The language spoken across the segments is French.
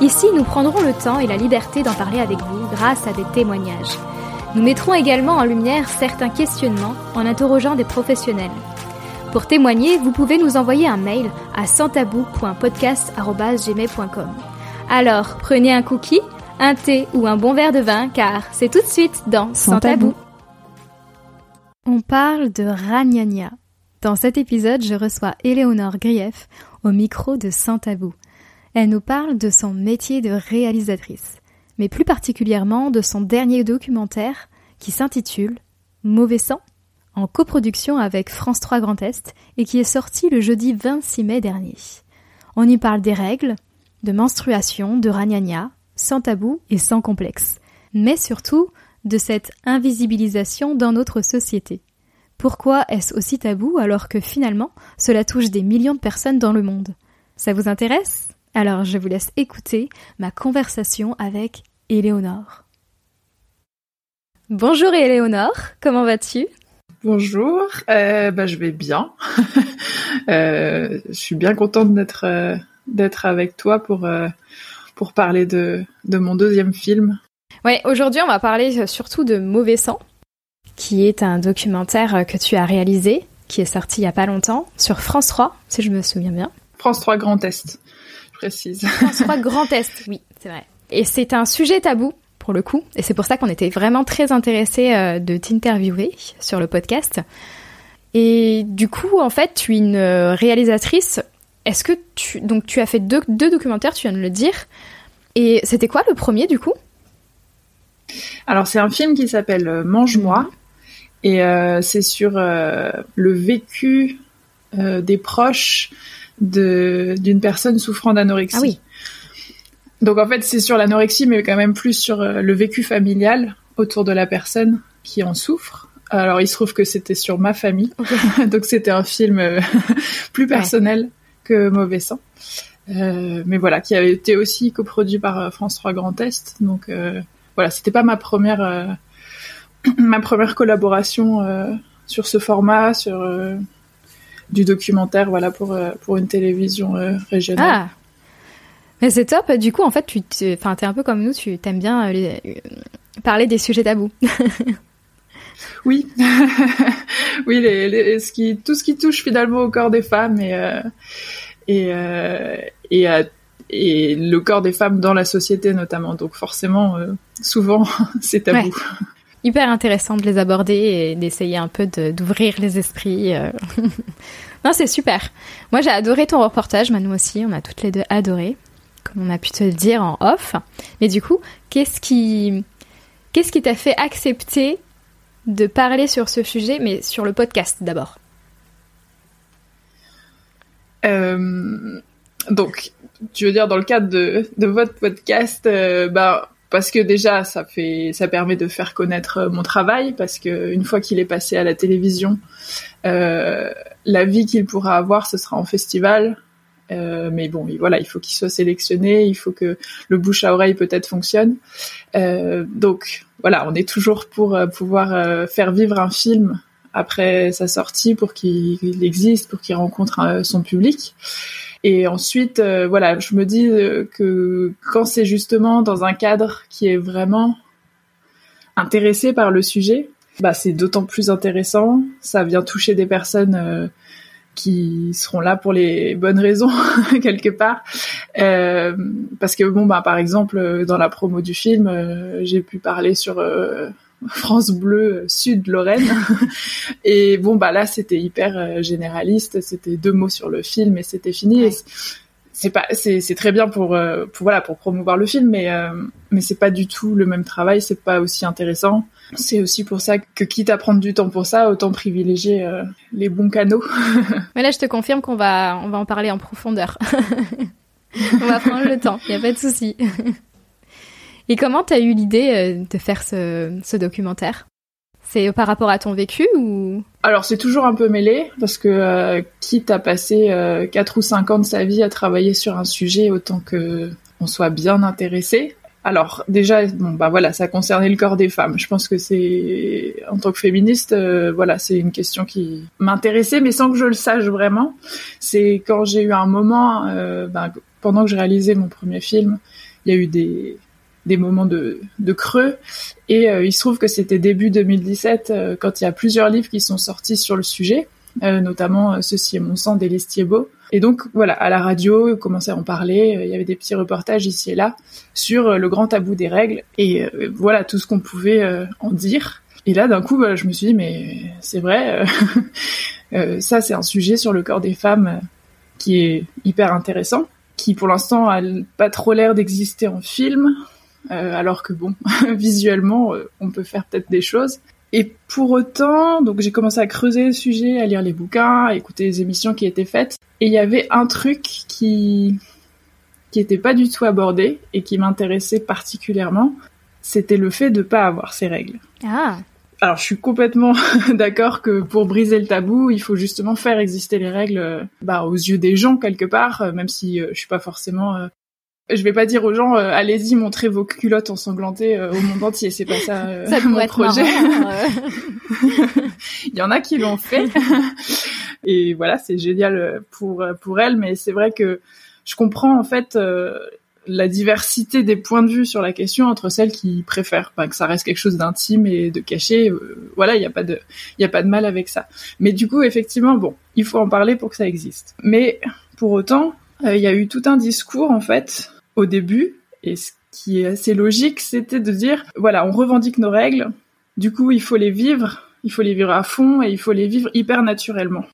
ici nous prendrons le temps et la liberté d'en parler avec vous grâce à des témoignages. Nous mettrons également en lumière certains questionnements en interrogeant des professionnels. Pour témoigner, vous pouvez nous envoyer un mail à santabou.podcast.gmail.com. Alors, prenez un cookie, un thé ou un bon verre de vin, car c'est tout de suite dans Sans, tabou. On parle de Ragnagna. Dans cet épisode, je reçois Éléonore Grief au micro de Sans Tabou. Elle nous parle de son métier de réalisatrice, mais plus particulièrement de son dernier documentaire qui s'intitule Mauvais sang, en coproduction avec France 3 Grand Est et qui est sorti le jeudi 26 mai dernier. On y parle des règles, de menstruation, de ragnagna, sans tabou et sans complexe, mais surtout de cette invisibilisation dans notre société. Pourquoi est-ce aussi tabou alors que finalement cela touche des millions de personnes dans le monde? Ça vous intéresse? Alors je vous laisse écouter ma conversation avec Éléonore. Bonjour Éléonore, comment vas-tu? Bonjour, euh, bah, je vais bien. euh, je suis bien contente d'être euh, d'être avec toi pour pour parler de, de mon deuxième film. Ouais, aujourd'hui on va parler surtout de Mauvais sang, qui est un documentaire que tu as réalisé, qui est sorti il y a pas longtemps, sur France 3, si je me souviens bien. France 3 Grand Est, précise. France 3 Grand Est, oui, c'est vrai. Et c'est un sujet tabou, pour le coup, et c'est pour ça qu'on était vraiment très intéressés euh, de t'interviewer sur le podcast. Et du coup, en fait, tu es une réalisatrice. Est-ce que tu... Donc tu as fait deux, deux documentaires, tu viens de le dire. Et c'était quoi le premier, du coup? Alors c'est un film qui s'appelle euh, Mange-moi. Et euh, c'est sur euh, le vécu euh, des proches d'une personne souffrant d'anorexie. Ah oui. Donc en fait, c'est sur l'anorexie, mais quand même plus sur euh, le vécu familial autour de la personne qui en souffre. Alors il se trouve que c'était sur ma famille, donc c'était un film euh, plus personnel que Mauvais sang. Euh, mais voilà, qui avait été aussi coproduit par France 3 Grand Est. Donc euh, voilà, c'était pas ma première euh, ma première collaboration sur ce format, sur du documentaire, voilà pour euh, pour une télévision euh, régionale. Ah Mais c'est top, du coup, en fait, tu t'es enfin, t'es un peu comme nous, tu t'aimes bien euh, les- parler des sujets tabous. Oui, oui, les, les- ce qui, tout ce qui touche finalement au corps des femmes et euh, et euh, et, à- et le corps des femmes dans la société notamment. Donc forcément, euh, souvent, c'est tabou. Ouais. Hyper intéressant de les aborder et d'essayer un peu d'ouvrir les esprits. euh. non, c'est super. Moi, j'ai adoré ton reportage, Manou aussi, on a toutes les deux adoré, comme on a pu te le dire en off. Mais du coup, qu'est-ce qui qu'est-ce qui t'a fait accepter de parler sur ce sujet, mais sur le podcast d'abord? Euh, donc, tu veux dire dans le cadre de, de votre podcast, euh, bah, parce que déjà ça permet de faire connaître euh, mon travail, parce que une fois qu'il est passé à la télévision, euh, la vie qu'il pourra avoir, ce sera en festival. Euh, mais bon, voilà, il faut qu'il soit sélectionné, il faut que le bouche à oreille peut-être fonctionne. Donc voilà, on est toujours pour pouvoir faire vivre un film après sa sortie pour qu'il il existe, pour qu'il rencontre euh, son public. Et ensuite, euh, voilà, je me dis euh, que quand c'est justement dans un cadre qui est vraiment intéressé par le sujet, bah c'est d'autant plus intéressant. Ça vient toucher des personnes qui seront là pour les bonnes raisons quelque part. Parce que bon, bah par exemple, dans la promo du film, j'ai pu parler sur France Bleu Sud Lorraine. et bon, bah là, c'était hyper euh, généraliste. C'était deux mots sur le film et c'était fini. Ouais. C'est pas, c'est c'est très bien pour, euh, pour voilà pour promouvoir le film, mais euh, mais c'est pas du tout le même travail. C'est pas aussi intéressant. C'est aussi pour ça que quitte à prendre du temps pour ça, autant privilégier euh, les bons canaux. Mais là, je te confirme qu'on va on va en parler en profondeur. on va prendre le temps, y a pas de souci. Et comment t'as eu l'idée de faire ce, documentaire? C'est par rapport à ton vécu ou? Alors c'est toujours un peu mêlé parce que euh, quitte à passer euh, 4 ou 5 ans de sa vie à travailler sur un sujet autant que on soit bien intéressé. Alors déjà bon bah voilà, ça concernait le corps des femmes. Je pense que c'est en tant que féministe euh, voilà, c'est une question qui m'intéressait mais sans que je le sache vraiment. C'est quand j'ai eu un moment euh, bah, pendant que je réalisais mon premier film, il y a eu des des moments de, de creux. Et euh, il se trouve que c'était début 2017 euh, quand il y a plusieurs livres qui sont sortis sur le sujet, euh, notamment Ceci est mon sang d'Élise Thiebaud. Et donc voilà, à la radio, on commençait à en parler, il y avait des petits reportages ici et là sur le grand tabou des règles et voilà tout ce qu'on pouvait en dire. Et là d'un coup, bah, je me suis dit mais c'est vrai, ça c'est un sujet sur le corps des femmes qui est hyper intéressant qui pour l'instant a pas trop l'air d'exister en film. Euh, alors que bon, visuellement, euh, on peut faire peut-être des choses. Et pour autant, donc j'ai commencé à creuser le sujet, à lire les bouquins, à écouter les émissions qui étaient faites, et il y avait un truc qui qui était pas du tout abordé et qui m'intéressait particulièrement, c'était le fait de pas avoir ces règles. Ah. Alors je suis complètement d'accord que pour briser le tabou, il faut justement faire exister les règles euh, bah, aux yeux des gens quelque part, même si je suis pas forcément je vais pas dire aux gens euh, allez-y montrez vos culottes ensanglantées euh, au monde entier, c'est pas ça, euh, ça mon projet. Hein, Il y en a qui l'ont fait et voilà, c'est génial pour pour elles mais c'est vrai que je comprends en fait la diversité des points de vue sur la question entre celles qui préfèrent que ça reste quelque chose d'intime et de caché. voilà, il n'y a pas de il y a pas de mal avec ça. Mais du coup, effectivement, bon, il faut en parler pour que ça existe. Mais pour autant, il y a eu tout un discours en fait au début, et ce qui est assez logique, c'était de dire, voilà, on revendique nos règles, du coup, il faut les vivre, il faut les vivre à fond, et il faut les vivre hyper naturellement.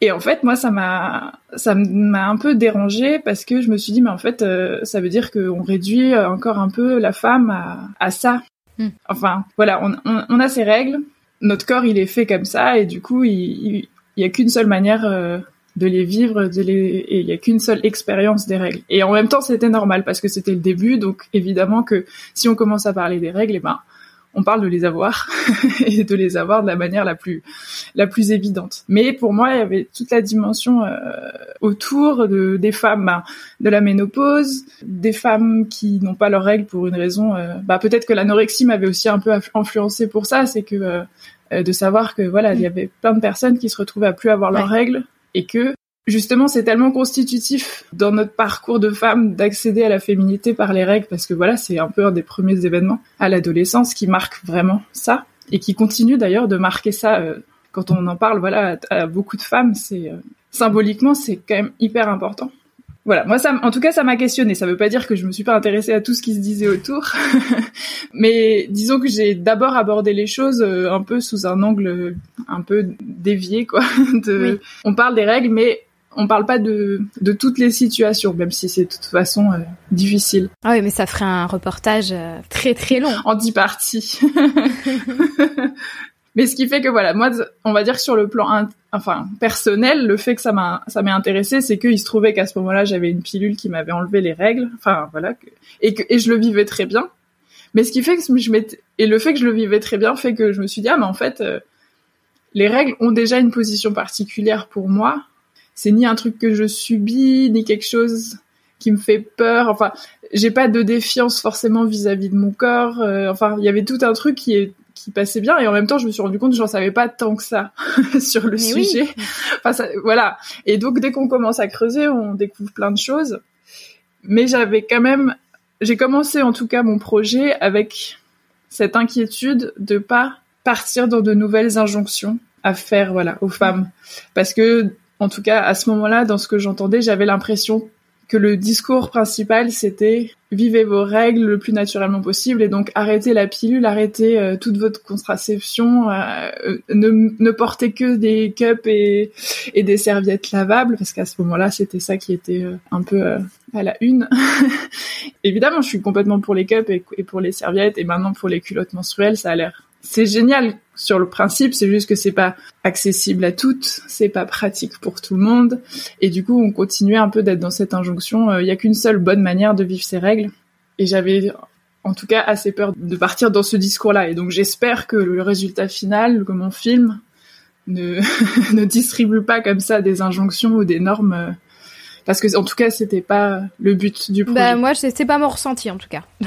Et en fait, moi, ça m'a, ça m'a un peu dérangé parce que je me suis dit, mais en fait, euh, ça veut dire qu'on réduit encore un peu la femme à, à ça. Hmm. Enfin, voilà, on, on, a ces règles, notre corps, il est fait comme ça, et du coup, il, il, il y a qu'une seule manière euh, de les vivre, de les... et il y a qu'une seule expérience des règles. Et en même temps, c'était normal parce que c'était le début, donc évidemment que si on commence à parler des règles, eh ben, on parle de les avoir et de les avoir de la manière la plus la plus évidente. Mais pour moi, il y avait toute la dimension euh, autour de des femmes ben, de la ménopause, des femmes qui n'ont pas leurs règles pour une raison. Euh, bah, peut-être que l'anorexie m'avait aussi un peu influencé pour ça, c'est que euh, de savoir que voilà, il y avait plein de personnes qui se retrouvaient à plus avoir leurs règles et que justement c'est tellement constitutif dans notre parcours de femme d'accéder à la féminité par les règles parce que voilà c'est un peu un des premiers événements à l'adolescence qui marque vraiment ça et qui continue d'ailleurs de marquer ça euh, quand on en parle voilà à, beaucoup de femmes c'est euh, symboliquement c'est quand même hyper important voilà, moi ça, en tout cas, ça m'a questionné. Ça veut pas dire que je me suis pas intéressée à tout ce qui se disait autour, mais disons que j'ai d'abord abordé les choses euh, un peu sous un angle un peu dévié, quoi. De, On parle des règles, mais on parle pas de, de toutes les situations, même si c'est de toute façon euh, difficile. Ah oui, mais ça ferait un reportage euh, très très long. En dix parties. Mais ce qui fait que voilà, moi, on va dire sur le plan, enfin personnel, le fait que ça m'a, ça m'est intéressé, c'est qu'il se trouvait qu'à ce moment-là, j'avais une pilule qui m'avait enlevé les règles, enfin voilà, et que et je le vivais très bien. Mais ce qui fait que je m'étais, et le fait que je le vivais très bien fait que je me suis dit ah mais en fait, euh, les règles ont déjà une position particulière pour moi. C'est ni un truc que je subis, ni quelque chose qui me fait peur. Enfin, j'ai pas de défiance forcément vis-à-vis de mon corps. Euh, enfin, il y avait tout un truc qui est qui passait bien et en même temps je me suis rendu compte que j'en savais pas tant que ça sur le sujet. Enfin voilà. Et donc dès qu'on commence à creuser, on découvre plein de choses. Mais j'avais quand même j'ai commencé en tout cas mon projet avec cette inquiétude de pas partir dans de nouvelles injonctions à faire voilà aux femmes parce que en tout cas à ce moment-là dans ce que j'entendais, j'avais l'impression que le discours principal c'était vivez vos règles le plus naturellement possible et donc arrêtez la pilule, arrêtez euh, toute votre contraception, euh, euh, ne, ne portez que des cups et, et des serviettes lavables parce qu'à ce moment-là c'était ça qui était un peu à la une. Évidemment je suis complètement pour les cups et, et pour les serviettes et maintenant pour les culottes menstruelles ça a l'air c'est génial sur le principe, c'est juste que c'est pas accessible à toutes, c'est pas pratique pour tout le monde, et du coup on continuait un peu d'être dans cette injonction. Euh, il y a qu'une seule bonne manière de vivre ces règles, et j'avais en tout cas assez peur de partir dans ce discours-là. Et donc j'espère que le résultat final, que mon film ne, ne distribue pas comme ça des injonctions ou des normes. Euh, parce que en tout cas, c'était pas le but du projet. Bah moi, c'est pas mon ressenti en tout cas.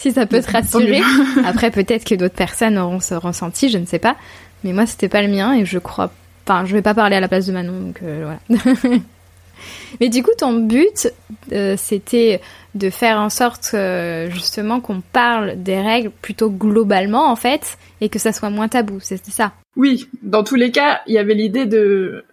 si ça peut te rassurer. Après, peut-être que d'autres personnes auront ce ressenti, je ne sais pas. Mais moi, c'était pas le mien et je crois. Enfin, je vais pas parler à la place de Manon, donc euh, voilà. Mais du coup, ton but, euh, c'était de faire en sorte euh, justement qu'on parle des règles plutôt globalement en fait, et que ça soit moins tabou. C'était ça. Oui, dans tous les cas, il y avait l'idée de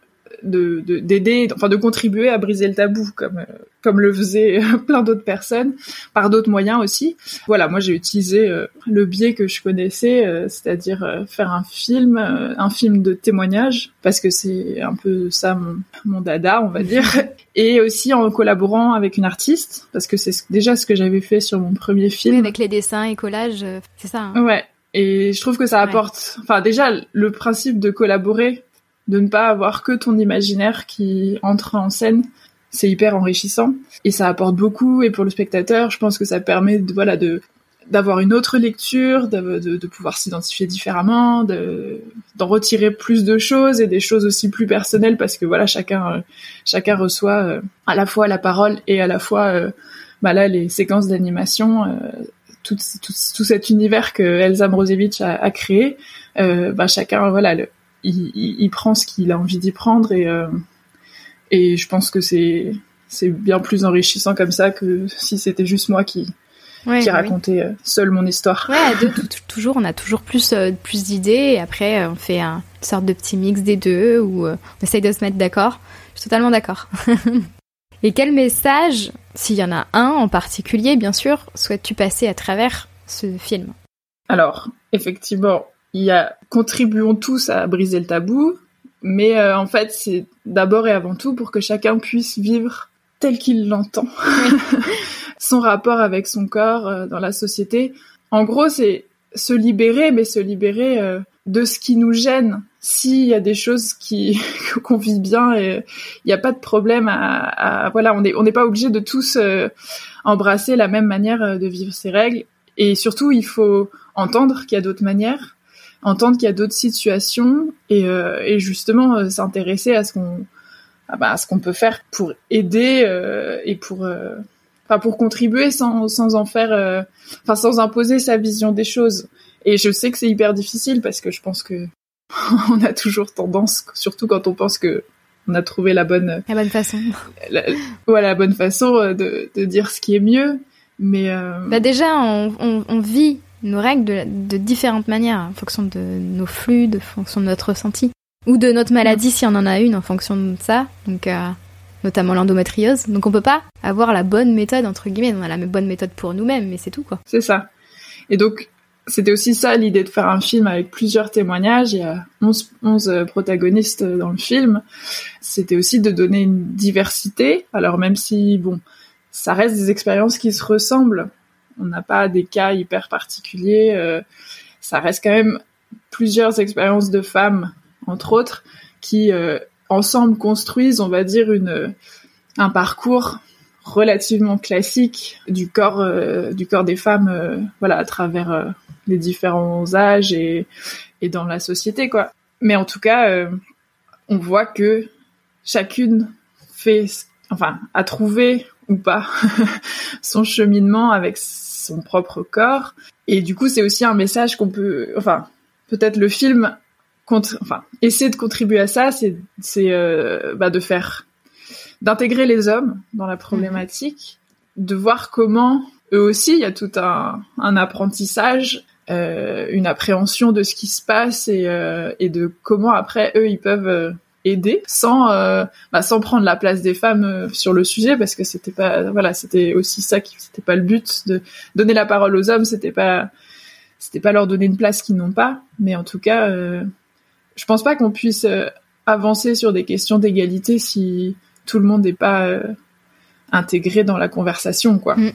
de d'aider, enfin de contribuer à briser le tabou, comme comme le faisaient plein d'autres personnes, par d'autres moyens aussi. Voilà, moi j'ai utilisé euh, le biais que je connaissais, euh, c'est-à-dire euh, faire un film, un film de témoignage, parce que c'est un peu ça mon, mon dada, on va dire, et aussi en collaborant avec une artiste, parce que c'est déjà ce que j'avais fait sur mon premier film. Oui, avec les dessins et collages, c'est ça. Hein. Ouais. Et je trouve que ça apporte, enfin déjà le principe de collaborer de ne pas avoir que ton imaginaire qui entre en scène. C'est hyper enrichissant et ça apporte beaucoup. Et pour le spectateur, je pense que ça permet de, voilà, de, d'avoir une autre lecture, de, de, pouvoir s'identifier différemment, de, d'en retirer plus de choses et des choses aussi plus personnelles parce que voilà, chacun, chacun reçoit euh, à la fois la parole et à la fois, euh, bah les séquences d'animation, euh, tout, tout, tout, cet univers que Elsa Brozovic a, créé, bah chacun, voilà, il, prend ce qu'il a envie d'y prendre et euh, et je pense que c'est c'est bien plus enrichissant comme ça que si c'était juste moi qui qui racontais euh, seul mon histoire. Ouais, toujours on a toujours plus euh, plus d'idées et après on fait une sorte de petit mix des deux ou on essaye de se mettre d'accord. Je suis totalement d'accord. et quel message, s'il y en a un en particulier bien sûr, souhaites-tu passer à travers ce film? Alors, effectivement, il y a contribuons tous à briser le tabou, mais euh, en fait c'est d'abord et avant tout pour que chacun puisse vivre tel qu'il l'entend son rapport avec son corps euh, dans la société. En gros, c'est se libérer, mais se libérer euh, de ce qui nous gêne. S'il y a des choses qui qu'on vit bien, et il n'y a pas de problème à, à voilà, on n'est on n'est pas obligé de tous embrasser la même manière de vivre ces règles. Et surtout, il faut entendre qu'il y a d'autres manières entendre qu'il y a d'autres situations et, euh, et justement euh, s'intéresser à ce qu'on bah, à ce qu'on peut faire pour aider euh, et pour enfin pour contribuer sans sans en faire enfin sans imposer sa vision des choses. Et je sais que c'est hyper difficile parce que je pense que on a toujours tendance surtout quand on pense que on a trouvé la bonne la bonne façon. la, voilà la bonne façon de, de dire ce qui est mieux. Mais bah déjà on, on, on vit nos règles de, différentes manières, en fonction de nos flux, de fonction de notre ressenti, ou de notre maladie si on en a une en fonction de ça, donc euh, notamment l'endométriose. Donc on peut pas avoir la bonne méthode entre guillemets, on a la bonne méthode pour nous-mêmes, mais c'est tout quoi. C'est ça. Et donc c'était aussi ça l'idée de faire un film avec plusieurs témoignages. Il y a 11, 11 euh, protagonistes dans le film. C'était aussi de donner une diversité. Alors même si bon, ça reste des expériences qui se ressemblent on n'a pas des cas hyper particuliers. Euh, ça reste quand même plusieurs expériences de femmes, entre autres, qui euh, ensemble construisent, on va dire, une un parcours relativement classique du corps euh, du corps des femmes, voilà, à travers les différents âges et et dans la société, quoi. Mais en tout cas, on voit que chacune fait, enfin, a trouvé ou pas son cheminement avec son propre corps. Et du coup, c'est aussi un message qu'on peut, enfin, peut-être le film, contre, enfin, essaie de contribuer à ça, c'est, c'est euh, bah, de faire, d'intégrer les hommes dans la problématique, de voir comment eux aussi, il y a tout un, un apprentissage, euh, une appréhension de ce qui se passe et, euh, et de comment après eux ils peuvent euh, aider sans euh, bah, sans prendre la place des femmes euh, sur le sujet parce que c'était pas voilà c'était aussi ça qui c'était pas le but de donner la parole aux hommes c'était pas c'était pas leur donner une place qu'ils n'ont pas. Mais en tout cas euh, je pense pas qu'on puisse euh, avancer sur des questions d'égalité si tout le monde n'est pas intégré dans la conversation quoi. Mm.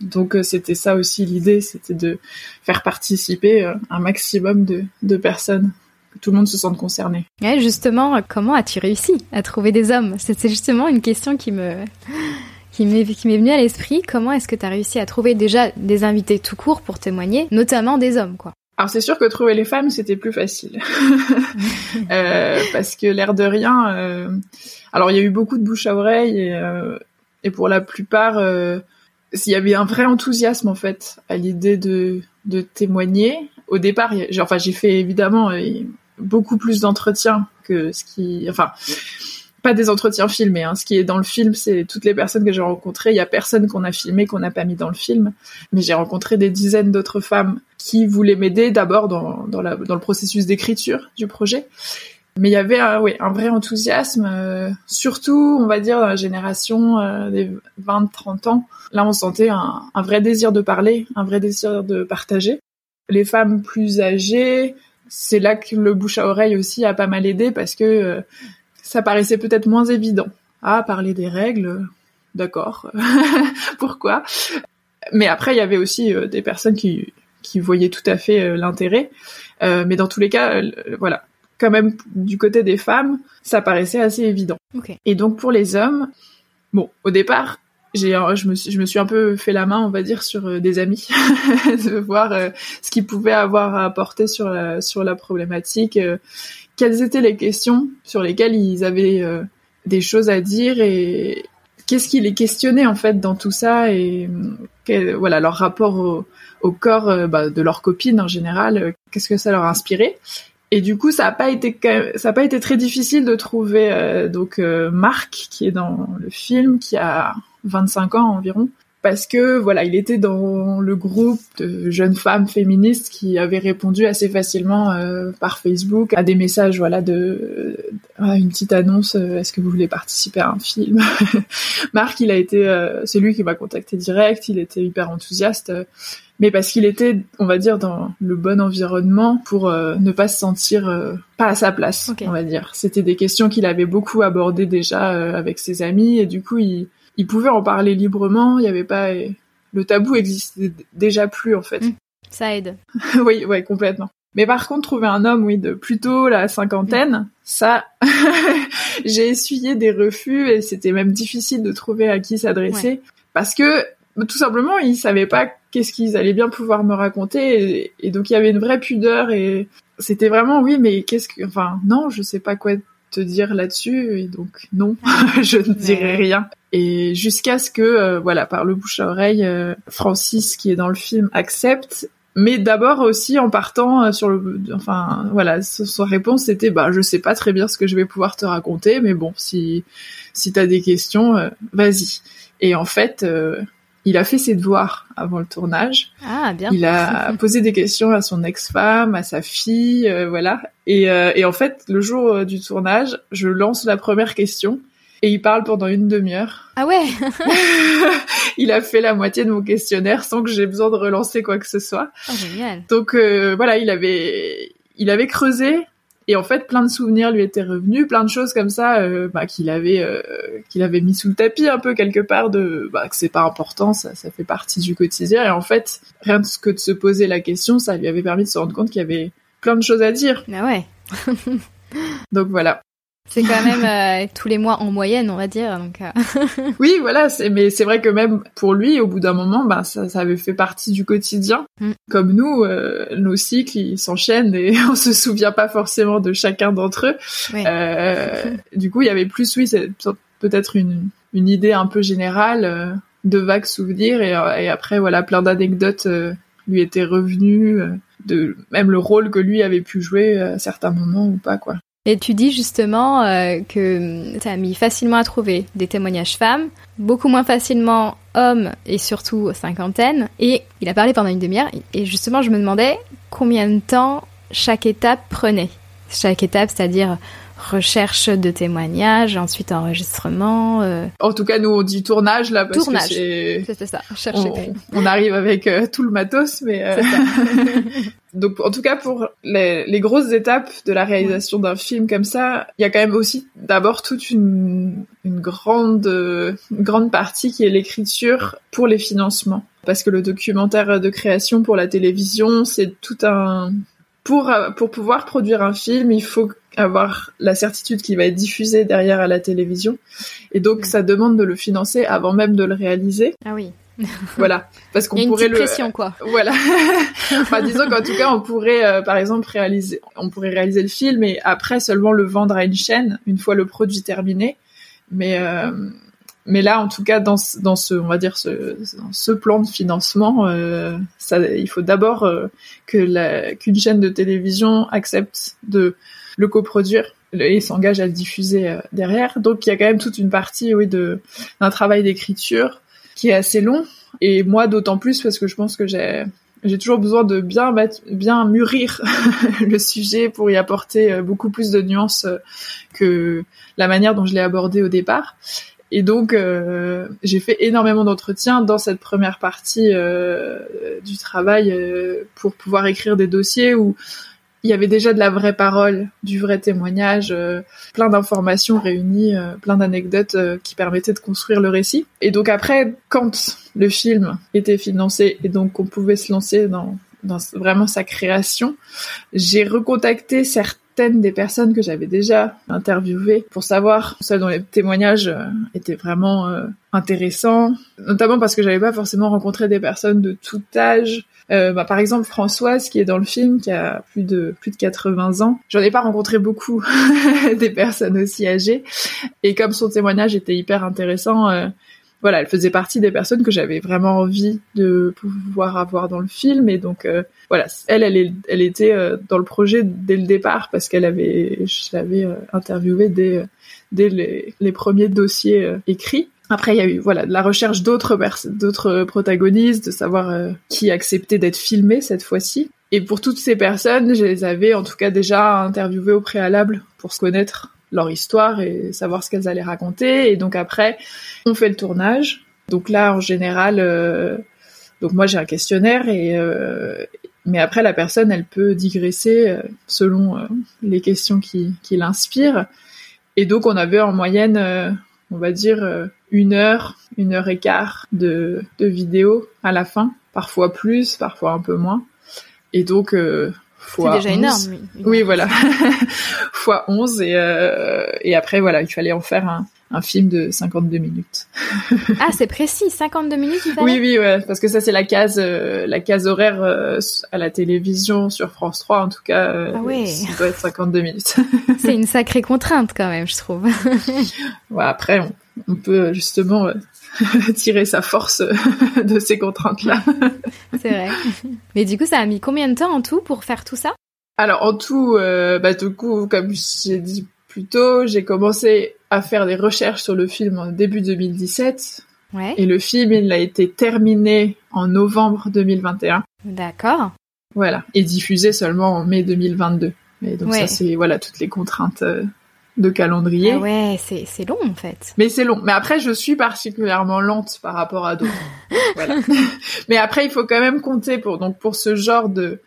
Donc c'était ça aussi l'idée, c'était de faire participer un maximum de, de personnes que tout le monde se sente concerné. justement, comment as-tu réussi à trouver des hommes? C'est justement une question qui me qui m'est venu à l'esprit. Comment est-ce que tu as réussi à trouver déjà des invités tout court pour témoigner, notamment des hommes, quoi? Alors c'est sûr que trouver les femmes c'était plus facile euh, parce que l'air de rien. Euh... Alors il y a eu beaucoup de bouche à oreille et, euh... et pour la plupart euh, il y avait un vrai enthousiasme en fait à l'idée de de témoigner. Au départ, j'ai, enfin j'ai fait évidemment euh, beaucoup plus d'entretiens que ce qui, enfin pas des entretiens filmés. Hein. Ce qui est dans le film, c'est toutes les personnes que j'ai rencontrées. Il y a personne qu'on a filmé qu'on n'a pas mis dans le film, mais j'ai rencontré des dizaines d'autres femmes qui voulaient m'aider d'abord dans, dans, le processus d'écriture du projet. Mais il y avait un, oui, un vrai enthousiasme, euh, surtout, on va dire, dans la génération euh, des 20-30 ans. Là, on sentait un, vrai désir de parler, un vrai désir de partager. Les femmes plus âgées, c'est là que le bouche à oreille aussi a pas mal aidé parce que euh, ça paraissait peut-être moins évident. Ah, parler des règles, d'accord. Pourquoi? Mais après, il y avait aussi euh, des personnes qui, qui voyaient tout à fait euh, l'intérêt. Mais dans tous les cas, voilà, quand même du côté des femmes, ça paraissait assez évident. Et donc pour les hommes, bon, au départ, j'ai, je me, suis, je me suis un peu fait la main, on va dire, sur des amis, de voir ce qu'ils pouvaient avoir à apporter sur la, sur la problématique quelles étaient les questions sur lesquelles ils avaient euh, des choses à dire et qu'est-ce qui les questionnait en fait dans tout ça et voilà leur rapport au, corps euh, bah, de leur copine en général, euh, qu'est-ce que ça leur a inspiré. Et du coup, ça n'a pas été ça a pas été très difficile de trouver donc Marc qui est dans le film, qui a 25 ans environ, parce que voilà, il était dans le groupe de jeunes femmes féministes qui avaient répondu assez facilement euh, par Facebook à des messages voilà de à une petite annonce euh, est-ce que vous voulez participer à un film Marc, il a été euh, c'est lui qui m'a contacté direct, il était hyper enthousiaste mais parce qu'il était on va dire dans le bon environnement pour ne pas se sentir pas à sa place, on va dire. C'était des questions qu'il avait beaucoup abordées déjà avec ses amis et du coup il il pouvait en parler librement, il y avait pas le tabou existait déjà plus en fait. Mmh. ça aide. oui, ouais, complètement. Mais par contre, trouver un homme, oui, de plutôt la cinquantaine, ça, j'ai essuyé des refus et c'était même difficile de trouver à qui s'adresser parce que tout simplement, ils savaient pas qu'est-ce qu'ils allaient bien pouvoir me raconter et, et, donc il y avait une vraie pudeur et c'était vraiment oui, mais qu'est-ce que, enfin non, je sais pas quoi te dire là-dessus et donc non, je ne dirai rien. Et jusqu'à ce que, euh, voilà, par le bouche à oreille, euh, Francis, qui est dans le film, accepte. Mais d'abord aussi en partant euh, sur le, enfin voilà, sa réponse c'était bah je sais pas très bien ce que je vais pouvoir te raconter, mais bon si si t'as des questions, vas-y. Et en fait, il a fait ses devoirs avant le tournage. Ah, bien. Il a posé des questions à son ex-femme, à sa fille, voilà. Et, et, en fait, le jour du tournage, je lance la première question et il parle pendant une demi-heure. Ah ouais Il a fait la moitié de mon questionnaire sans que j'ai besoin de relancer quoi que ce soit. Oh, génial. Donc euh, voilà, il avait il avait creusé et en fait plein de souvenirs lui étaient revenus, plein de choses comme ça euh, bah, qu'il avait euh, qu'il avait mis sous le tapis un peu quelque part de bah, que c'est pas important, ça ça fait partie du quotidien et en fait rien que de se poser la question, ça lui avait permis de se rendre compte qu'il y avait plein de choses à dire. Ah ouais. Donc voilà. C'est quand même euh, tous les mois en moyenne, on va dire. Donc, euh. oui, voilà. Mais c'est vrai que même pour lui, au bout d'un moment, bah, ça, ça, avait fait partie du quotidien. Mm. Comme nous, euh, nos cycles, ils s'enchaînent et on se souvient pas forcément de chacun d'entre eux. du coup, il y avait plus, oui, c'est peut-être une, une idée un peu générale de vagues souvenirs et, et après, voilà, plein d'anecdotes lui étaient revenues de même le rôle que lui avait pu jouer à certains moments ou pas, quoi. Et tu dis justement euh, que tu as mis facilement à trouver des témoignages femmes, beaucoup moins facilement hommes et surtout cinquantaine. Et il a parlé pendant une demi-heure et justement je me demandais combien de temps chaque étape prenait. Chaque étape, c'est-à-dire recherche de témoignages, ensuite enregistrement. Euh. En tout cas, nous on dit tournage là parce tournage. que c'est ça. On, on, arrive avec euh, tout le matos, mais euh... donc en tout cas pour les, les, grosses étapes de la réalisation d'un film comme ça, il y a quand même aussi d'abord toute une, une grande une grande partie qui est l'écriture pour les financements, parce que le documentaire de création pour la télévision, c'est tout un pour pour pouvoir produire un film, il faut avoir la certitude qu'il va être diffusé derrière à la télévision. Et donc, ça demande de le financer avant même de le réaliser. Ah oui. voilà, parce qu'on pourrait le pression quoi. Voilà. enfin, disons qu'en tout cas, on pourrait euh, par exemple réaliser on pourrait réaliser le film et après seulement le vendre à une chaîne une fois le produit terminé. Mais euh, mais là en tout cas dans dans ce on va dire ce ce plan de financement euh, ça il faut d'abord que la qu'une chaîne de télévision accepte de le coproduire et s'engage à le diffuser derrière. Donc il y a quand même toute une partie oui de d'un travail d'écriture qui est assez long. Et moi, d'autant plus parce que je pense que j'ai j'ai toujours besoin de bien bien mûrir le sujet pour y apporter euh, beaucoup plus de nuances euh, que la manière dont je l'ai abordé au départ. Et donc, euh, j'ai fait énormément d'entretiens dans cette première partie du travail pour pouvoir écrire des dossiers où il y avait déjà de la vraie parole, du vrai témoignage, euh, plein d'informations réunies, euh, plein d'anecdotes euh, qui permettaient de construire le récit. Et donc après, quand le film était financé et donc qu'on pouvait se lancer dans, vraiment sa création, j'ai recontacté des personnes que j'avais déjà interviewées pour savoir celles dont les témoignages étaient vraiment intéressants, notamment parce que j'avais pas forcément rencontré des personnes de tout âge, euh, bah, par exemple Françoise qui est dans le film qui a plus de plus de 80 ans. J'en ai pas rencontré beaucoup des personnes aussi âgées. Et comme son témoignage était hyper intéressant euh, voilà, elle faisait partie des personnes que j'avais vraiment envie de pouvoir avoir dans le film. Et donc euh, voilà, elle elle, était dans le projet dès le départ parce qu'elle avait je l'avais interviewée dès dès les, premiers dossiers écrits. Après, il y a eu voilà de la recherche d'autres d'autres protagonistes, de savoir euh, qui acceptait d'être filmé cette fois-ci. Et pour toutes ces personnes, je les avais en tout cas déjà interviewées au préalable pour se connaître leur histoire et savoir ce qu'elles allaient raconter. Et donc après, on fait le tournage. Donc là, en général, euh, donc moi j'ai un questionnaire et euh, mais après la personne, elle peut digresser selon les questions qui, qui l'inspirent. Et donc on avait en moyenne, on va dire une heure, une heure et quart de, de vidéo à la fin, parfois plus, parfois un peu moins. Et donc, euh, fois C'est déjà énorme. Oui, oui voilà. fois 11 et, euh, et après, voilà, il fallait en faire un, un film de 52 minutes. ah, c'est précis, 52 minutes il Oui, oui, ouais, parce que ça c'est la case, euh, la case horaire euh, à la télévision sur France 3 en tout cas. Euh, ah ouais. Ça doit être 52 minutes. c'est une sacrée contrainte quand même, je trouve. ouais, après, on, on peut justement euh, tirer sa force de ces contraintes-là. C'est vrai. Mais du coup, ça a mis combien de temps en tout pour faire tout ça? Alors en tout, euh, bah du coup, comme j'ai dit plus tôt, j'ai commencé à faire des recherches sur le film en début 2017. Ouais. Et le film, il a été terminé en novembre 2021. D'accord. Voilà. Et diffusé seulement en mai 2022. Et donc ça, c'est voilà toutes les contraintes euh, de calendrier. Ah ouais, c'est long en fait. Mais c'est long. Mais après, je suis particulièrement lente par rapport à d'autres. voilà. Mais après, il faut quand même compter pour donc pour ce genre de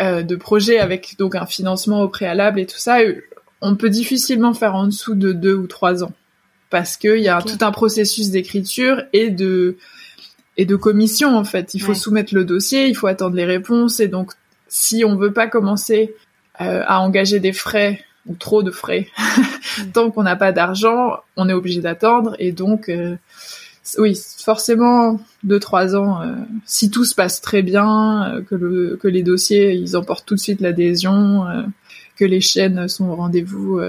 euh, de projet avec donc un financement au préalable et tout ça, on peut difficilement faire en dessous de deux ou trois ans parce qu'il y a tout un processus d'écriture et de et de commission en fait. Il faut soumettre le dossier, il faut attendre les réponses et donc si on veut pas commencer euh, à engager des frais ou trop de frais. Tant qu'on n'a pas d'argent, on est obligé d'attendre et donc euh, oui, forcément deux trois ans. Euh, si tout se passe très bien, euh, que le que les dossiers ils emportent tout de suite l'adhésion, que les chaînes sont au rendez-vous.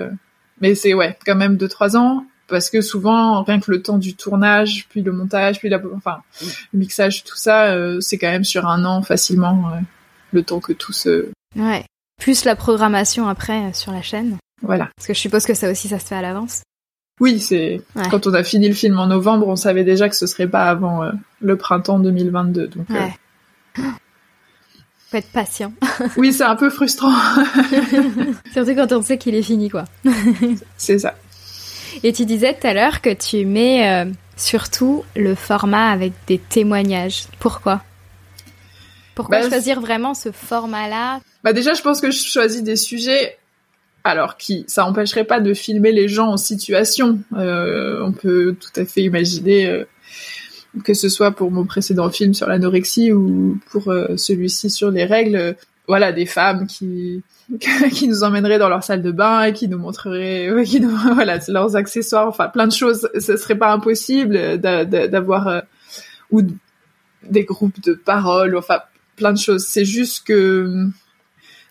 mais c'est ouais, quand même deux trois ans parce que souvent rien que le temps du tournage, puis le montage, puis la enfin le mixage, tout ça, c'est quand même sur un an facilement le temps que tout se Ouais plus la programmation après euh, sur la chaîne. Voilà. Parce que je suppose que ça aussi, ça se fait à l'avance. Oui, c'est quand on a fini le film en novembre, on savait déjà que ce serait pas avant euh, le printemps 2022. Donc, euh, ouais. faut être patient. oui, c'est un peu frustrant. Surtout quand on sait qu'il est fini, quoi. c'est ça. Et tu disais tout à l'heure que tu mets surtout le format avec des témoignages. Pourquoi? Pourquoi bah, choisir vraiment ce format-là? Bah déjà, je pense que je choisis des sujets alors qui ça empêcherait pas de filmer les gens en situation. Euh, on peut tout à fait imaginer euh, que ce soit pour mon précédent film sur l'anorexie ou pour euh, celui-ci sur les règles, voilà des femmes qui qui nous emmèneraient dans leur salle de bain et qui nous montreraient qui voilà leurs accessoires. Enfin plein de choses. Ce serait pas impossible d'avoir ou des groupes de parole. Enfin plein de choses. C'est juste que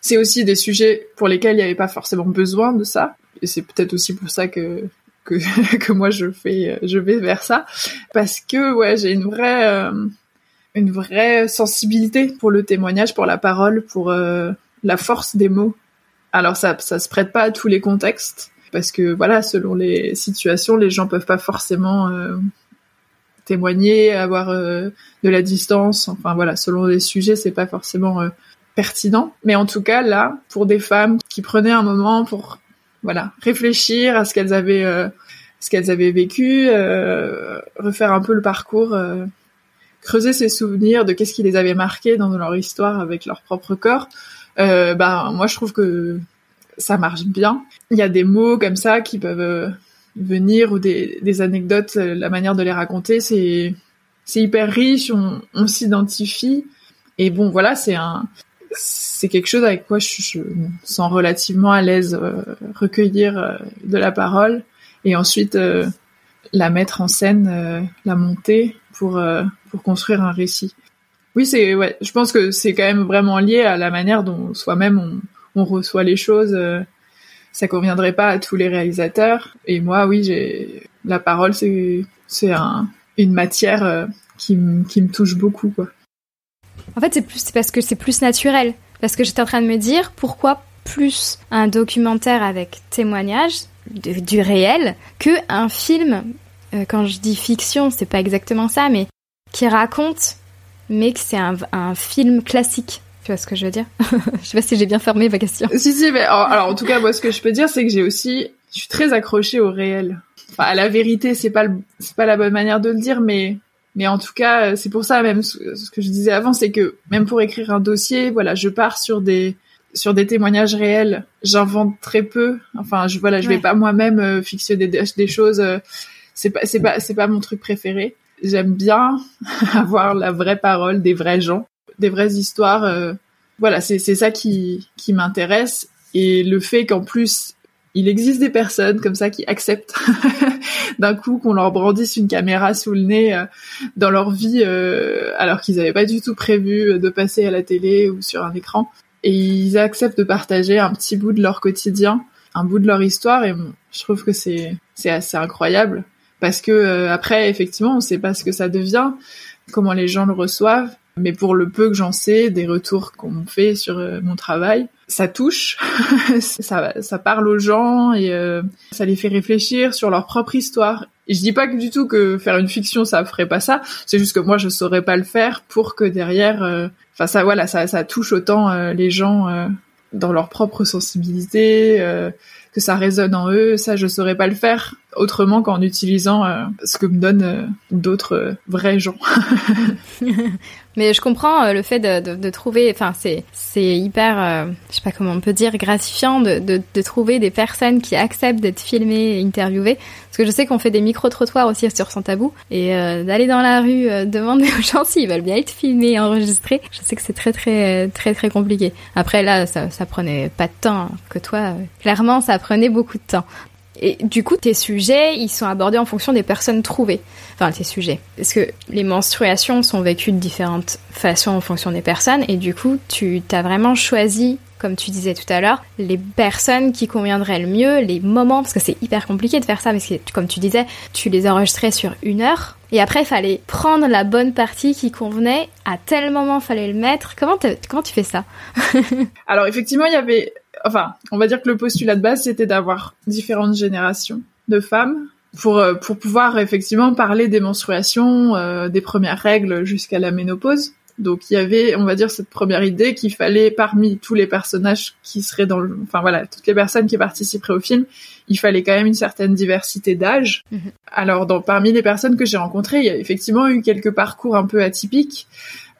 c'est aussi des sujets pour lesquels il n'y avait pas forcément besoin de ça et c'est peut-être aussi pour ça que que, que moi je fais je vais vers ça parce que ouais j'ai une vraie euh, une vraie sensibilité pour le témoignage pour la parole pour euh, la force des mots. Alors ça, ça se prête pas à tous les contextes parce que voilà, selon les situations, les gens peuvent pas forcément euh, témoigner, avoir euh, de la distance. Enfin voilà, selon les sujets, c'est pas forcément euh, pertinent. Mais en tout cas là, pour des femmes qui prenaient un moment pour voilà réfléchir à ce qu'elles avaient ce qu'elles avaient vécu, refaire un peu le parcours creuser ses souvenirs de qu'est-ce qui les avait marqués dans leur histoire avec leur propre corps, euh, bah moi je trouve que ça marche bien. Il y a des mots comme ça qui peuvent euh, venir ou des, anecdotes, euh, la manière de les raconter, c'est c'est hyper riche, on s'identifie et bon voilà c'est un c'est quelque chose avec quoi je, me sens relativement à l'aise euh, recueillir euh, de la parole et ensuite la mettre en scène, la monter pour pour construire un récit. Oui, c'est ouais. Je pense que c'est quand même vraiment lié à la manière dont soi-même on, on, reçoit les choses. Euh, ça conviendrait pas à tous les réalisateurs. Et moi, oui, j'ai la parole, c'est c'est un, une matière euh, qui, qui me touche beaucoup, quoi. En fait, c'est plus c'est parce que c'est plus naturel. Parce que j'étais en train de me dire pourquoi plus un documentaire avec témoignage du réel que un film. Euh, quand je dis fiction, c'est pas exactement ça, mais qui raconte mais que c'est un, film classique. Tu vois ce que je veux dire? Je sais pas si j'ai bien fermé ma question. Si si, mais alors, en tout cas moi ce que je peux dire c'est que j'ai aussi, je suis très accrochée au réel. Enfin à la vérité c'est pas c'est pas la bonne manière de le dire, mais mais en tout cas c'est pour ça même ce, que je disais avant c'est que même pour écrire un dossier, voilà je pars sur des sur des témoignages réels. J'invente très peu. Enfin je voilà je vais pas moi-même euh, fictionner des, des choses. Euh, c'est pas c'est pas c'est pas mon truc préféré j'aime bien avoir la vraie parole des vrais gens, des vraies histoires. Euh, voilà, c'est c'est ça qui qui m'intéresse et le fait qu'en plus il existe des personnes comme ça qui acceptent d'un coup qu'on leur brandisse une caméra sous le nez euh, dans leur vie euh, alors qu'ils n'avaient pas du tout prévu de passer à la télé ou sur un écran. Et ils acceptent de partager un petit bout de leur quotidien, un bout de leur histoire. Et je trouve que c'est c'est assez incroyable. Parce que euh, après effectivement on sait pas ce que ça devient, comment les gens le reçoivent, mais pour le peu que j'en sais, des retours qu'on fait sur euh, mon travail, ça touche, ça, ça parle aux gens et euh, ça les fait réfléchir sur leur propre histoire. Je dis pas que du tout que faire une fiction ça ferait pas ça, c'est juste que moi je saurais pas le faire pour que derrière, enfin ça voilà, ça, ça touche autant les gens dans leur propre sensibilité, que ça résonne en eux, ça je saurais pas le faire autrement qu'en utilisant euh, ce que me donnent euh, d'autres euh, vrais gens. Mais je comprends le fait de, trouver, enfin c'est c'est hyper, je sais pas comment on peut dire, gratifiant de, de, trouver des personnes qui acceptent d'être filmées et interviewées. Parce que je sais qu'on fait des micro-trottoirs aussi sur Sans Tabou et d'aller dans la rue demander aux gens s'ils veulent bien être filmés et enregistrés. Je sais que c'est très très très très compliqué. Après là, ça, ça prenait pas de temps que toi. clairement, ça prenait beaucoup de temps. Et du coup, tes sujets, ils sont abordés en fonction des personnes trouvées. Enfin, tes sujets. Parce que les menstruations sont vécues de différentes façons en fonction des personnes. Et du coup, tu t'as vraiment choisi, comme tu disais tout à l'heure, les personnes qui conviendraient le mieux, les moments, parce que c'est hyper compliqué de faire ça, parce que comme tu disais, tu les enregistrais sur une heure. Et après, il fallait prendre la bonne partie qui convenait. À tel moment, fallait le mettre. Comment, comment tu fais ça? Alors, effectivement, il y avait enfin, on va dire que le postulat de base, c'était d'avoir différentes générations de femmes pour euh, pour pouvoir effectivement parler des menstruations, euh, des premières règles jusqu'à la ménopause. Donc il y avait, on va dire, cette première idée qu'il fallait parmi tous les personnages qui seraient dans le, enfin voilà, toutes les personnes qui participeraient au film, il fallait quand même une certaine diversité d'âge. Mhm. Alors dans parmi les personnes que j'ai rencontrées, il y a effectivement eu quelques parcours un peu atypiques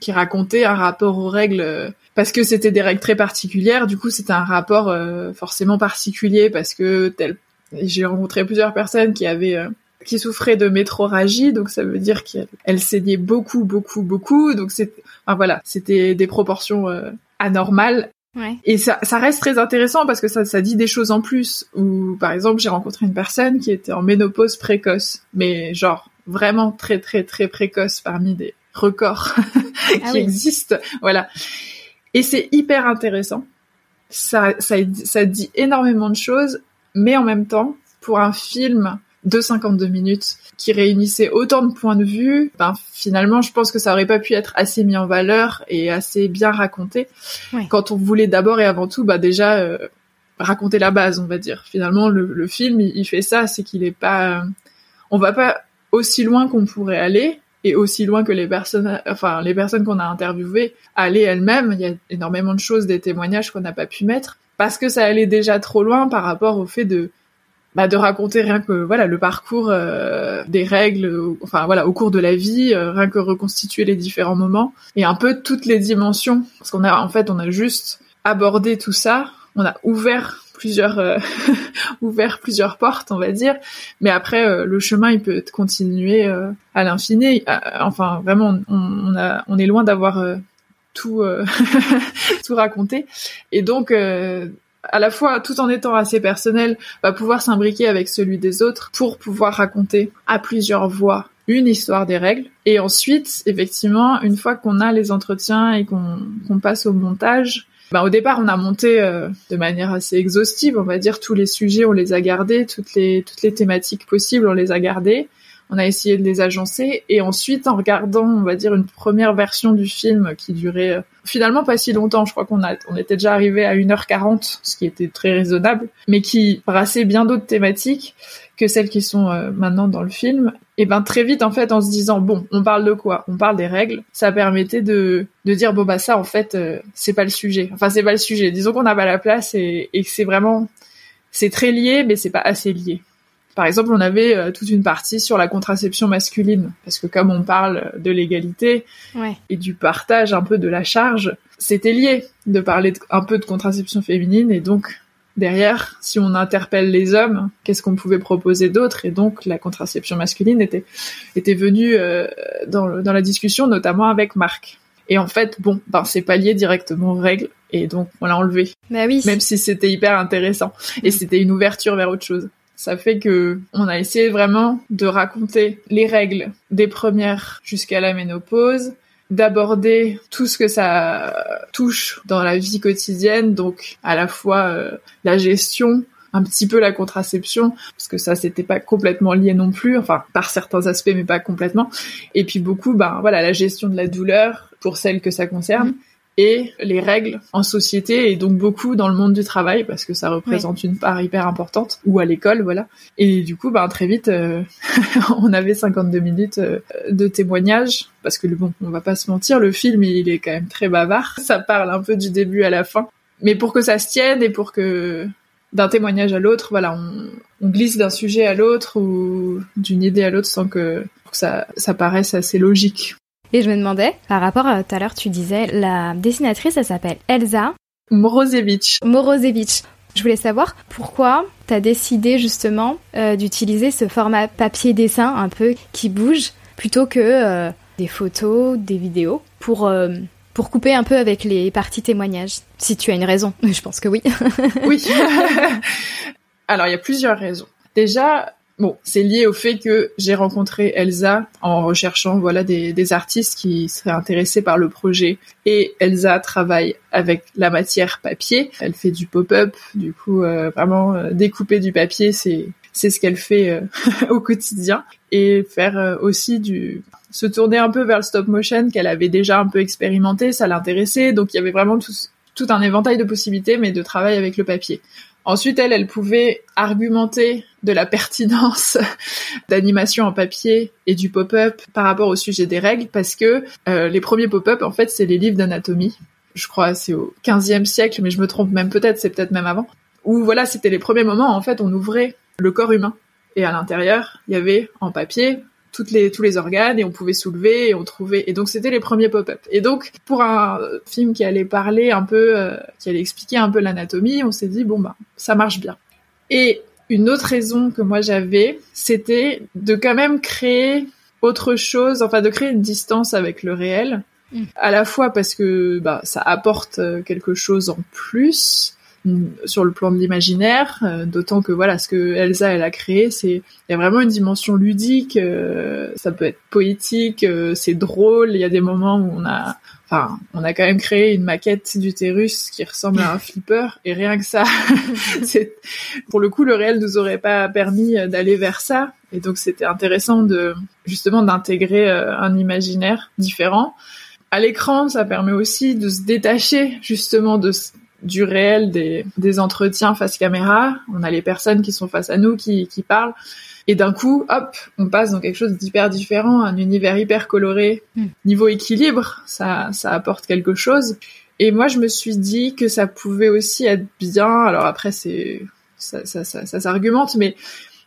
qui racontaient un rapport aux règles euh, parce que c'était des règles très particulières. Du coup, c'était un rapport euh, forcément particulier parce que tel, j'ai rencontré plusieurs personnes qui avaient euh, qui souffraient de métroragie, donc ça veut dire qu'elles saignaient beaucoup, beaucoup, beaucoup. Donc c'est, enfin voilà, c'était des proportions euh, anormal. Et ça, ça reste très intéressant parce que ça, ça dit des choses en plus. Ou par exemple, j'ai rencontré une personne qui était en ménopause précoce, mais genre vraiment très très très précoce parmi des records ah qui existent. Voilà. Et c'est hyper intéressant. Ça, ça, ça dit énormément de choses, mais en même temps, pour un film de 52 minutes qui réunissait autant de points de vue, ben finalement je pense que ça aurait pas pu être assez mis en valeur et assez bien raconté quand on voulait d'abord et avant tout bah déjà euh, raconter la base on va dire. Finalement le, film il, fait ça, c'est qu'il est pas on va pas aussi loin qu'on pourrait aller et aussi loin que les personnes enfin les personnes qu'on a interviewées allaient elles-mêmes, il y a énormément de choses des témoignages qu'on n'a pas pu mettre parce que ça allait déjà trop loin par rapport au fait de bah, de raconter rien que voilà le parcours euh, des règles, enfin voilà au cours de la vie, euh, rien que reconstituer les différents moments et un peu toutes les dimensions. Parce qu'on a en fait on a juste abordé tout ça, on a ouvert euh, ouvert plusieurs portes on va dire. Mais après le chemin il peut continuer à l'infini. Enfin vraiment on, a on est loin d'avoir tout tout raconté. Et donc à la fois tout en étant assez personnel, va pouvoir s'imbriquer avec celui des autres pour pouvoir raconter à plusieurs voix une histoire des règles. Et ensuite, effectivement, une fois qu'on a les entretiens et qu'on passe au montage, ben, au départ, on a monté euh, de manière assez exhaustive, on va dire, tous les sujets, on les a gardés, toutes les, toutes les thématiques possibles, on les a gardées on a essayé de les agencer et ensuite en regardant on va dire une première version du film qui durait euh, finalement pas si longtemps je crois qu'on a on était déjà arrivé à 1h40 ce qui était très raisonnable mais qui brassait bien d'autres thématiques que celles qui sont euh, maintenant dans le film. Et ben très vite en fait en se disant bon on parle de quoi? On parle des règles. Ça permettait de de dire bon bah ça en fait euh, c'est pas le sujet. Enfin c'est pas le sujet. Disons qu'on n'a pas la place et, et que c'est vraiment c'est très lié mais c'est pas assez lié par exemple, on avait euh, toute une partie sur la contraception masculine, parce que comme on parle de l'égalité et du partage un peu de la charge, c'était lié de parler un peu de contraception féminine, et donc derrière, si on interpelle les hommes, qu'est-ce qu'on pouvait proposer d'autre Et donc la contraception masculine était était venue euh, dans, dans la discussion, notamment avec Marc. Et en fait, bon, ben c'est pas lié directement aux règles, et donc on l'a enlevé. Bah oui. Même si c'était hyper intéressant, et c'était une ouverture vers autre chose. Ça fait que on a essayé vraiment de raconter les règles des premières jusqu'à la ménopause, d'aborder tout ce que ça touche dans la vie quotidienne, donc à la fois euh, la gestion, un petit peu la contraception, parce que ça c'était pas complètement lié non plus, enfin par certains aspects mais pas complètement, et puis beaucoup, ben voilà, la gestion de la douleur pour celles que ça concerne et les règles en société et donc beaucoup dans le monde du travail parce que ça représente une part hyper importante ou à l'école voilà. Et du coup ben très vite euh, on avait 52 minutes euh, de témoignages parce que bon on va pas se mentir le film il est quand même très bavard. Ça parle un peu du début à la fin. Mais pour que ça se tienne et pour que d'un témoignage à l'autre voilà on, on glisse d'un sujet à l'autre ou d'une idée à l'autre sans que, que ça, ça paraisse assez logique et je me demandais, par rapport à tout à l'heure, tu disais, la dessinatrice, elle s'appelle Elsa Morozevich. Morozevich. Je voulais savoir pourquoi tu as décidé justement euh, d'utiliser ce format papier-dessin un peu qui bouge plutôt que euh, des photos, des vidéos pour, euh, pour couper un peu avec les parties témoignages. Si tu as une raison, je pense que oui. oui. Alors il y a plusieurs raisons. Déjà, Bon, c'est lié au fait que j'ai rencontré Elsa en recherchant voilà des, artistes qui seraient intéressés par le projet. Et Elsa travaille avec la matière papier. Elle fait du pop-up, du coup euh, vraiment euh, découper du papier, c'est c'est ce qu'elle fait euh, au quotidien. Et faire aussi du se tourner un peu vers le stop motion qu'elle avait déjà un peu expérimenté, ça l'intéressait. Donc il y avait vraiment tout un éventail de possibilités, mais de travail avec le papier. Ensuite, elle, elle pouvait argumenter de la pertinence d'animation en papier et du pop-up par rapport au sujet des règles, parce que euh, les premiers pop-up, en fait, c'est les livres d'anatomie. Je crois c'est au 15e siècle, mais je me trompe même peut-être, c'est peut-être même avant. Où voilà, c'était les premiers moments, en fait, on ouvrait le corps humain. Et à l'intérieur, il y avait en papier toutes les, tous les organes et on pouvait soulever et on trouvait. Et donc c'était les premiers pop-up. Et donc pour un film qui allait parler un peu, euh, qui allait expliquer un peu l'anatomie, on s'est dit bon bah ça marche bien. Et une autre raison que moi j'avais, c'était de quand même créer autre chose, enfin de créer une distance avec le réel. mm. à la fois parce que bah, ça apporte quelque chose en plus sur le plan de l'imaginaire, euh, d'autant que voilà ce que Elsa elle a créé, c'est il y a vraiment une dimension ludique, euh, ça peut être poétique, euh, c'est drôle, il y a des moments où on a enfin, on a quand même créé une maquette d'utérus qui ressemble à un flipper et rien que ça c'est pour le coup le réel nous aurait pas permis d'aller vers ça et donc c'était intéressant de justement d'intégrer un imaginaire différent. À l'écran, ça permet aussi de se détacher justement de du réel des, des entretiens face caméra. On a les personnes qui sont face à nous, qui, qui parlent. Et d'un coup, hop, on passe dans quelque chose d'hyper différent, un univers hyper coloré. Hmm. Niveau équilibre, ça, ça apporte quelque chose. Et moi, je me suis dit que ça pouvait aussi être bien. Alors après, c'est ça, ça, ça, ça s'argumente, mais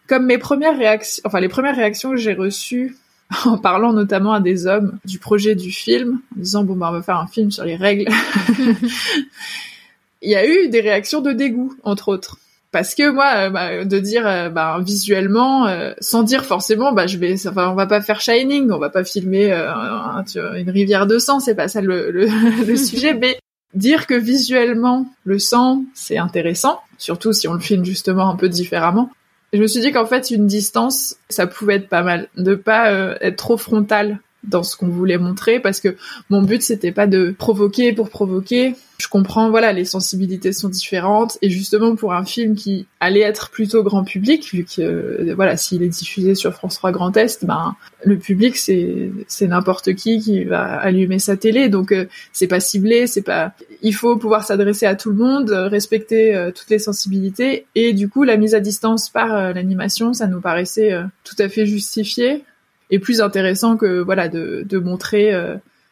comme mes premières réactions, enfin les premières réactions que j'ai reçues en parlant notamment à des hommes du projet du film, en disant bon bah on va faire un film sur les règles. il y a eu des réactions de dégoût, entre autres. Parce que moi, euh, bah, de dire euh, bah, visuellement, euh, sans dire forcément, bah je vais, enfin, on va pas faire Shining, on va pas filmer une rivière de sang, c'est pas ça le, le, sujet, mais dire que visuellement le sang c'est intéressant, surtout si on le filme justement un peu différemment. Je me suis dit qu'en fait une distance, ça pouvait être pas mal, de pas être trop frontal dans ce qu'on voulait montrer parce que mon but c'était pas de provoquer pour provoquer. Je comprends, voilà, les sensibilités sont différentes et justement pour un film qui allait être plutôt grand public, vu que euh, voilà, s'il est diffusé sur France 3 Grand Est, ben le public c'est c'est n'importe qui qui va allumer sa télé, donc euh, c'est pas ciblé, c'est pas. Il faut pouvoir s'adresser à tout le monde, respecter euh, toutes les sensibilités et du coup la mise à distance par l'animation, ça nous paraissait tout à fait justifié est plus intéressant que voilà de, de montrer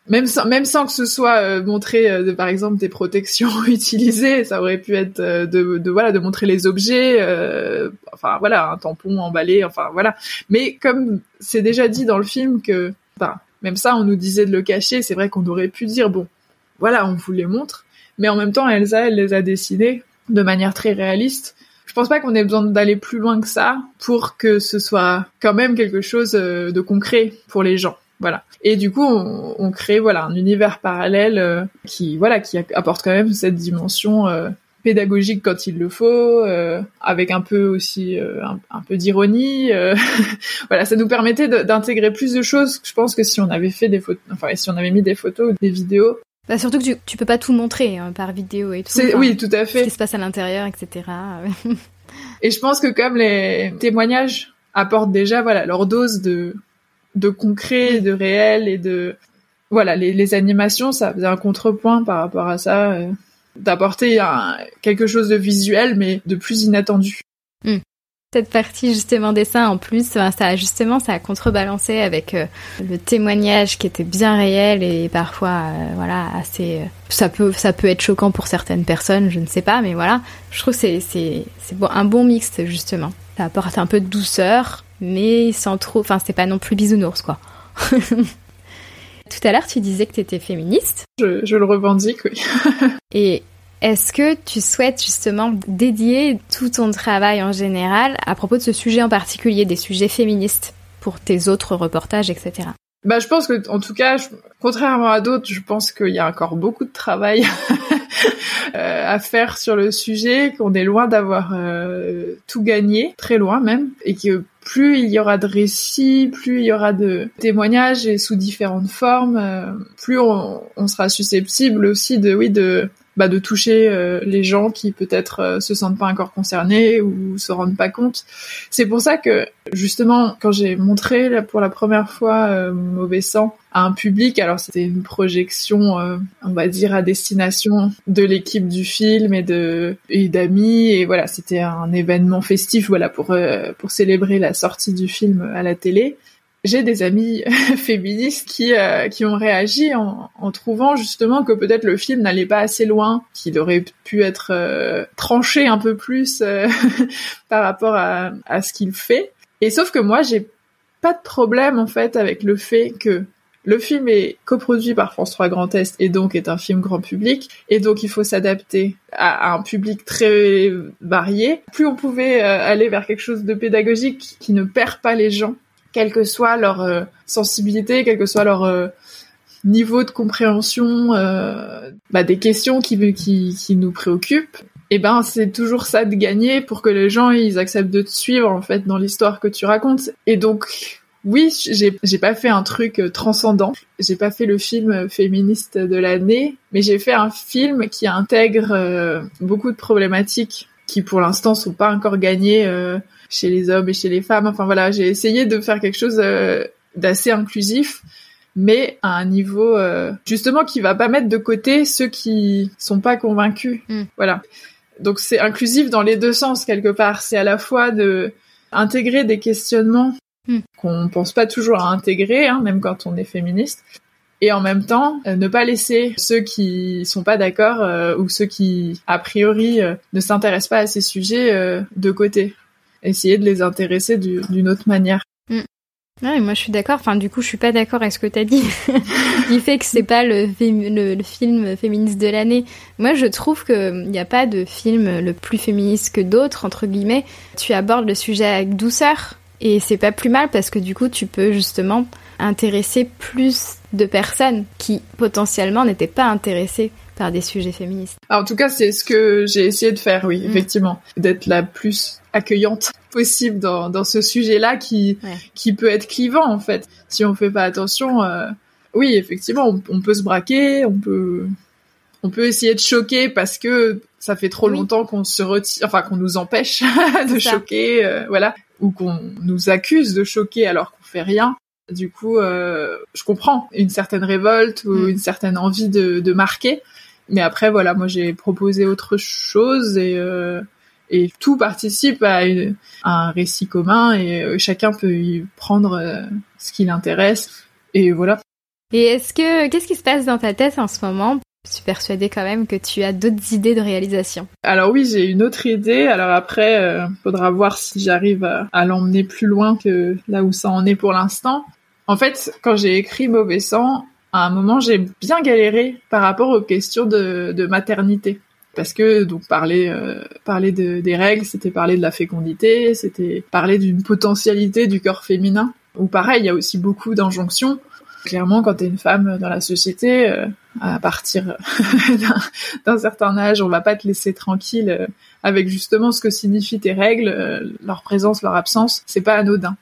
même sans même sans que ce soit euh, montrer euh, de, par exemple des protections utilisées ça aurait pu être de, de voilà de montrer les objets enfin voilà un tampon emballé enfin voilà mais comme c'est déjà dit dans le film que enfin, même ça on nous disait de le cacher c'est vrai qu'on aurait pu dire bon voilà on vous les montre mais en même temps Elsa elle les a dessinés de manière très réaliste je pense pas qu'on ait besoin d'aller plus loin que ça pour que ce soit quand même quelque chose euh, de concret pour les gens. Voilà. Et du coup, on, on crée voilà un univers parallèle euh, qui voilà qui apporte quand même cette dimension euh, pédagogique quand il le faut, avec un peu aussi un, peu d'ironie. voilà, ça nous permettait d'intégrer plus de choses. Je pense que si on avait fait des photos, enfin si on avait mis des photos, des vidéos, bah surtout que tu, tu peux pas tout montrer hein, par vidéo et tout. oui, tout à fait. Ce qui se passe à l'intérieur, etc. et je pense que comme les témoignages apportent déjà voilà leur dose de de concret, de réel et de voilà les, les animations, ça faisait un contrepoint par rapport à ça, euh, d'apporter quelque chose de visuel mais de plus inattendu. Hmm cette partie justement dessin en plus, ça a justement ça a contrebalancé avec euh, le témoignage qui était bien réel et parfois euh, voilà assez ça peut ça peut être choquant pour certaines personnes, je ne sais pas, mais voilà, je trouve c'est c'est c'est bon, un bon mix justement. Ça apporte un peu de douceur, mais sans trop, enfin c'est pas non plus bisounours quoi. Tout à l'heure, tu disais que tu étais féministe. Je, je le revendique, oui. et est-ce que tu souhaites justement dédier tout ton travail en général à propos de ce sujet en particulier, des sujets féministes, pour tes autres reportages, etc. Bah, je pense que, en tout cas, contrairement à d'autres, je pense qu'il y a encore beaucoup de travail à faire sur le sujet, qu'on est loin d'avoir euh, tout gagné, très loin même, et que plus il y aura de récits, plus il y aura de témoignages et sous différentes formes, euh, plus on, on, sera susceptible aussi de, oui, de bah, de toucher euh, les gens qui peut-être euh, se sentent pas encore concernés ou se rendent pas compte. C'est pour ça que justement quand j'ai montré pour la première fois euh, Mauvais sang à un public, alors c'était une projection, on va dire à destination de l'équipe du film et de et d'amis et voilà, c'était un événement festif voilà pour pour célébrer la sortie du film à la télé j'ai des amis féministes qui euh, qui ont réagi en, trouvant justement que peut-être le film n'allait pas assez loin, qu'il aurait pu être euh, tranché un peu plus euh, par rapport à, à ce qu'il fait. Et sauf que moi, j'ai pas de problème en fait avec le fait que le film est coproduit par France 3 Grand Est et donc est un film grand public et donc il faut s'adapter à, un public très varié. Plus on pouvait aller vers quelque chose de pédagogique qui ne perd pas les gens quelle que soit leur euh, sensibilité, quelle que soit leur euh, niveau de compréhension euh, bah, des questions qui, nous préoccupent, et eh ben c'est toujours ça de gagner pour que les gens ils acceptent de te suivre en fait dans l'histoire que tu racontes. Et donc oui, j'ai j'ai pas fait un truc transcendant. J'ai pas fait le film féministe de l'année, mais j'ai fait un film qui intègre beaucoup de problématiques qui pour l'instant sont pas encore gagnées chez les hommes et chez les femmes. Enfin voilà, j'ai essayé de faire quelque chose d'assez inclusif mais à un niveau justement qui va pas mettre de côté ceux qui sont pas convaincus. Mm. Voilà. Donc c'est inclusif dans les deux sens quelque part. C'est à la fois de intégrer des questionnements hmm. qu'on pense pas toujours à intégrer, hein, même quand on est féministe, et en même temps euh, ne pas laisser ceux qui sont pas d'accord euh, ou ceux qui a priori euh, ne s'intéressent pas à ces sujets de côté. Essayer de les intéresser d'une autre manière. Ouais, moi je suis d'accord. Enfin, du coup, je suis pas d'accord avec ce que t'as dit. du fait que c'est pas le, le, film féministe de l'année. Moi, je trouve qu'il n'y a pas de film le plus féministe que d'autres, entre guillemets. Tu abordes le sujet avec douceur. Et c'est pas plus mal parce que du coup, tu peux justement intéresser plus de personnes qui potentiellement n'étaient pas intéressées par des sujets féministes. en tout cas, c'est ce que j'ai essayé de faire, oui, mm. effectivement, d'être la plus accueillante possible dans, dans ce sujet-là qui qui peut être clivant en fait. Si on fait pas attention, euh, oui, effectivement, on, peut se braquer, on peut on peut essayer de choquer parce que ça fait trop longtemps qu'on se retire, enfin qu'on nous empêche de choquer, euh, voilà, ou qu'on nous accuse de choquer alors qu'on fait rien. Du coup, euh, je comprends une certaine révolte ou mm. une certaine envie de, de marquer. Mais après, voilà, moi j'ai proposé autre chose et euh, et tout participe à, un récit commun et euh, chacun peut y prendre euh, ce qui l'intéresse et voilà. Et est-ce que qu'est-ce qui se passe dans ta tête en ce moment? Je suis persuadée quand même que tu as d'autres idées de réalisation. Alors oui, j'ai une autre idée. Alors après, euh, faudra voir si j'arrive à, à l'emmener plus loin que là où ça en est pour l'instant. En fait, quand j'ai écrit Mauvais sang, à un moment, j'ai bien galéré par rapport aux questions de, de maternité. Parce que donc parler euh, parler de, des règles, c'était parler de la fécondité, c'était parler d'une potentialité du corps féminin. Ou pareil, il y a aussi beaucoup d'injonctions. Clairement, quand t'es une femme dans la société, euh, à partir d'un certain âge, on va pas te laisser tranquille euh, avec justement ce que signifient tes règles, leur présence, leur absence. C'est pas anodin.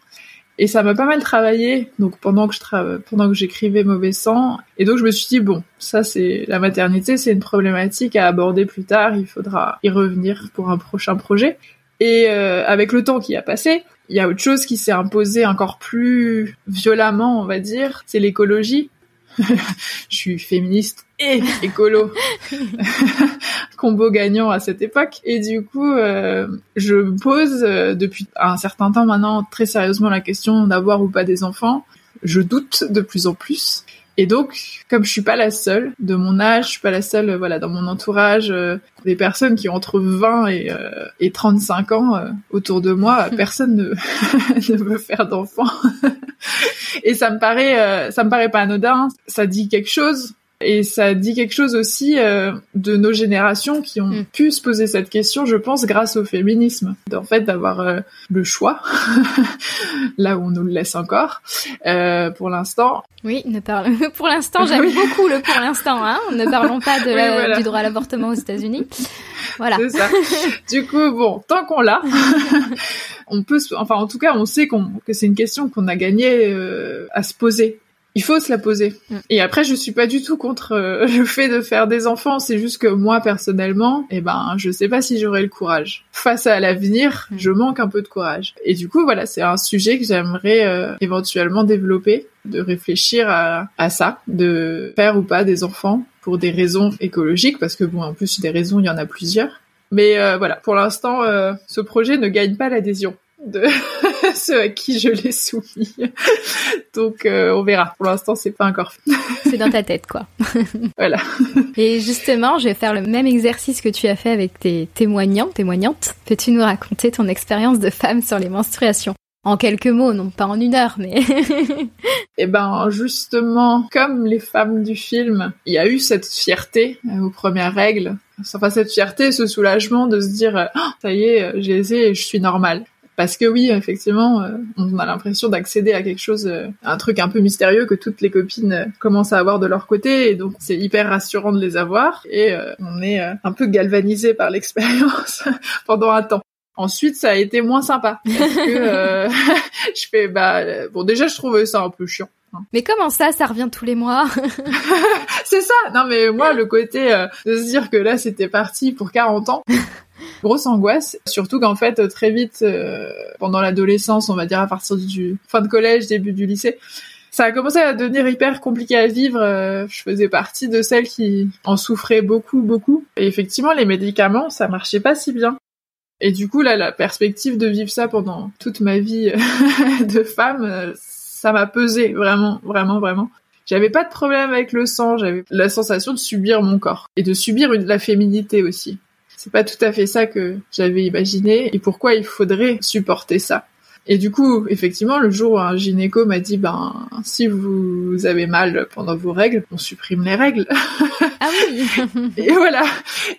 Et ça m'a pas mal travaillé, donc pendant que je travaille, pendant que j'écrivais Mauvais sang, et donc je me suis dit bon, ça c'est la maternité, c'est une problématique à aborder plus tard, il faudra y revenir pour un prochain projet. Et euh, avec le temps qui a passé, il y a autre chose qui s'est imposé encore plus violemment, on va dire, c'est l'écologie. je suis féministe et écolo. Combo gagnant à cette époque. Et du coup, euh, je me pose euh, depuis un certain temps maintenant très sérieusement la question d'avoir ou pas des enfants. Je doute de plus en plus. Et donc, comme je suis pas la seule de mon âge, je suis pas la seule, euh, voilà, dans mon entourage, euh, des personnes qui ont entre 20 et, euh, et 35 ans autour de moi, personne ne, ne veut faire d'enfants. et ça me paraît, ça me paraît pas anodin. Ça dit quelque chose et ça dit quelque chose aussi euh, de nos générations qui ont mm. pu se poser cette question, je pense, grâce au féminisme. En fait, d'avoir euh, le choix, là où on nous le laisse encore, euh, pour l'instant. Oui, ne parle... pour l'instant, j'aime beaucoup le pour l'instant. Hein ne parlons pas de du droit à l'avortement aux États-Unis. Voilà. C'est ça. Du coup, bon, tant qu'on l'a, on peut, enfin, en tout cas, on sait qu'on que c'est une question qu'on a gagné euh, à se poser il faut se la poser. Mm. Et après, je suis pas du tout contre euh, le fait de faire des enfants. C'est juste que moi, personnellement, eh ben, je sais pas si j'aurai le courage. Face à l'avenir, mm. je manque un peu de courage. Et du coup, voilà, c'est un sujet que j'aimerais euh, éventuellement développer, de réfléchir à, à, ça, de faire ou pas des enfants pour des raisons écologiques, parce que bon, en plus, des raisons, il y en a plusieurs. Mais euh, voilà, pour l'instant, ce projet ne gagne pas l'adhésion de ceux à qui je l'ai soumis. Donc euh, on verra. Pour l'instant, c'est pas encore fait. c'est dans ta tête, quoi. voilà. Et justement, je vais faire le même exercice que tu as fait avec tes témoignants, témoignantes. Peux-tu nous raconter ton expérience de femme sur les menstruations? En quelques mots, non pas en une heure, mais... Eh ben, justement, comme les femmes du film, il y a eu cette fierté euh, aux premières règles. Enfin, cette fierté, ce soulagement de se dire, oh, ça y est, j'ai et je suis normale Parce que oui, effectivement, euh, on a l'impression d'accéder à quelque chose, euh, un truc un peu mystérieux que toutes les copines euh, commencent à avoir de leur côté, et donc c'est hyper rassurant de les avoir, et on est un peu galvanisé par l'expérience pendant un temps. Ensuite, ça a été moins sympa je fais bah bon déjà je trouvais ça un peu chiant. Hein. Mais comment ça, ça revient tous les mois C'est ça. Non mais moi le côté de se dire que là c'était parti pour 40 ans grosse angoisse, surtout qu'en fait très vite euh, pendant l'adolescence, on va dire à partir du fin de collège, début du lycée, ça a commencé à devenir hyper compliqué à vivre. Euh, je faisais partie de celles qui en souffraient beaucoup, beaucoup. Et effectivement, les médicaments, ça marchait pas si bien. Et du coup, là, la perspective de vivre ça pendant toute ma vie de femme, ça m'a pesé vraiment, vraiment, vraiment. J'avais pas de problème avec le sang, j'avais la sensation de subir mon corps et de subir la féminité aussi c'est pas tout à fait ça que j'avais imaginé et pourquoi il faudrait supporter ça. Et du coup, effectivement, le jour où un gynéco m'a dit, ben, si vous avez mal pendant vos règles, on supprime les règles. Ah et voilà.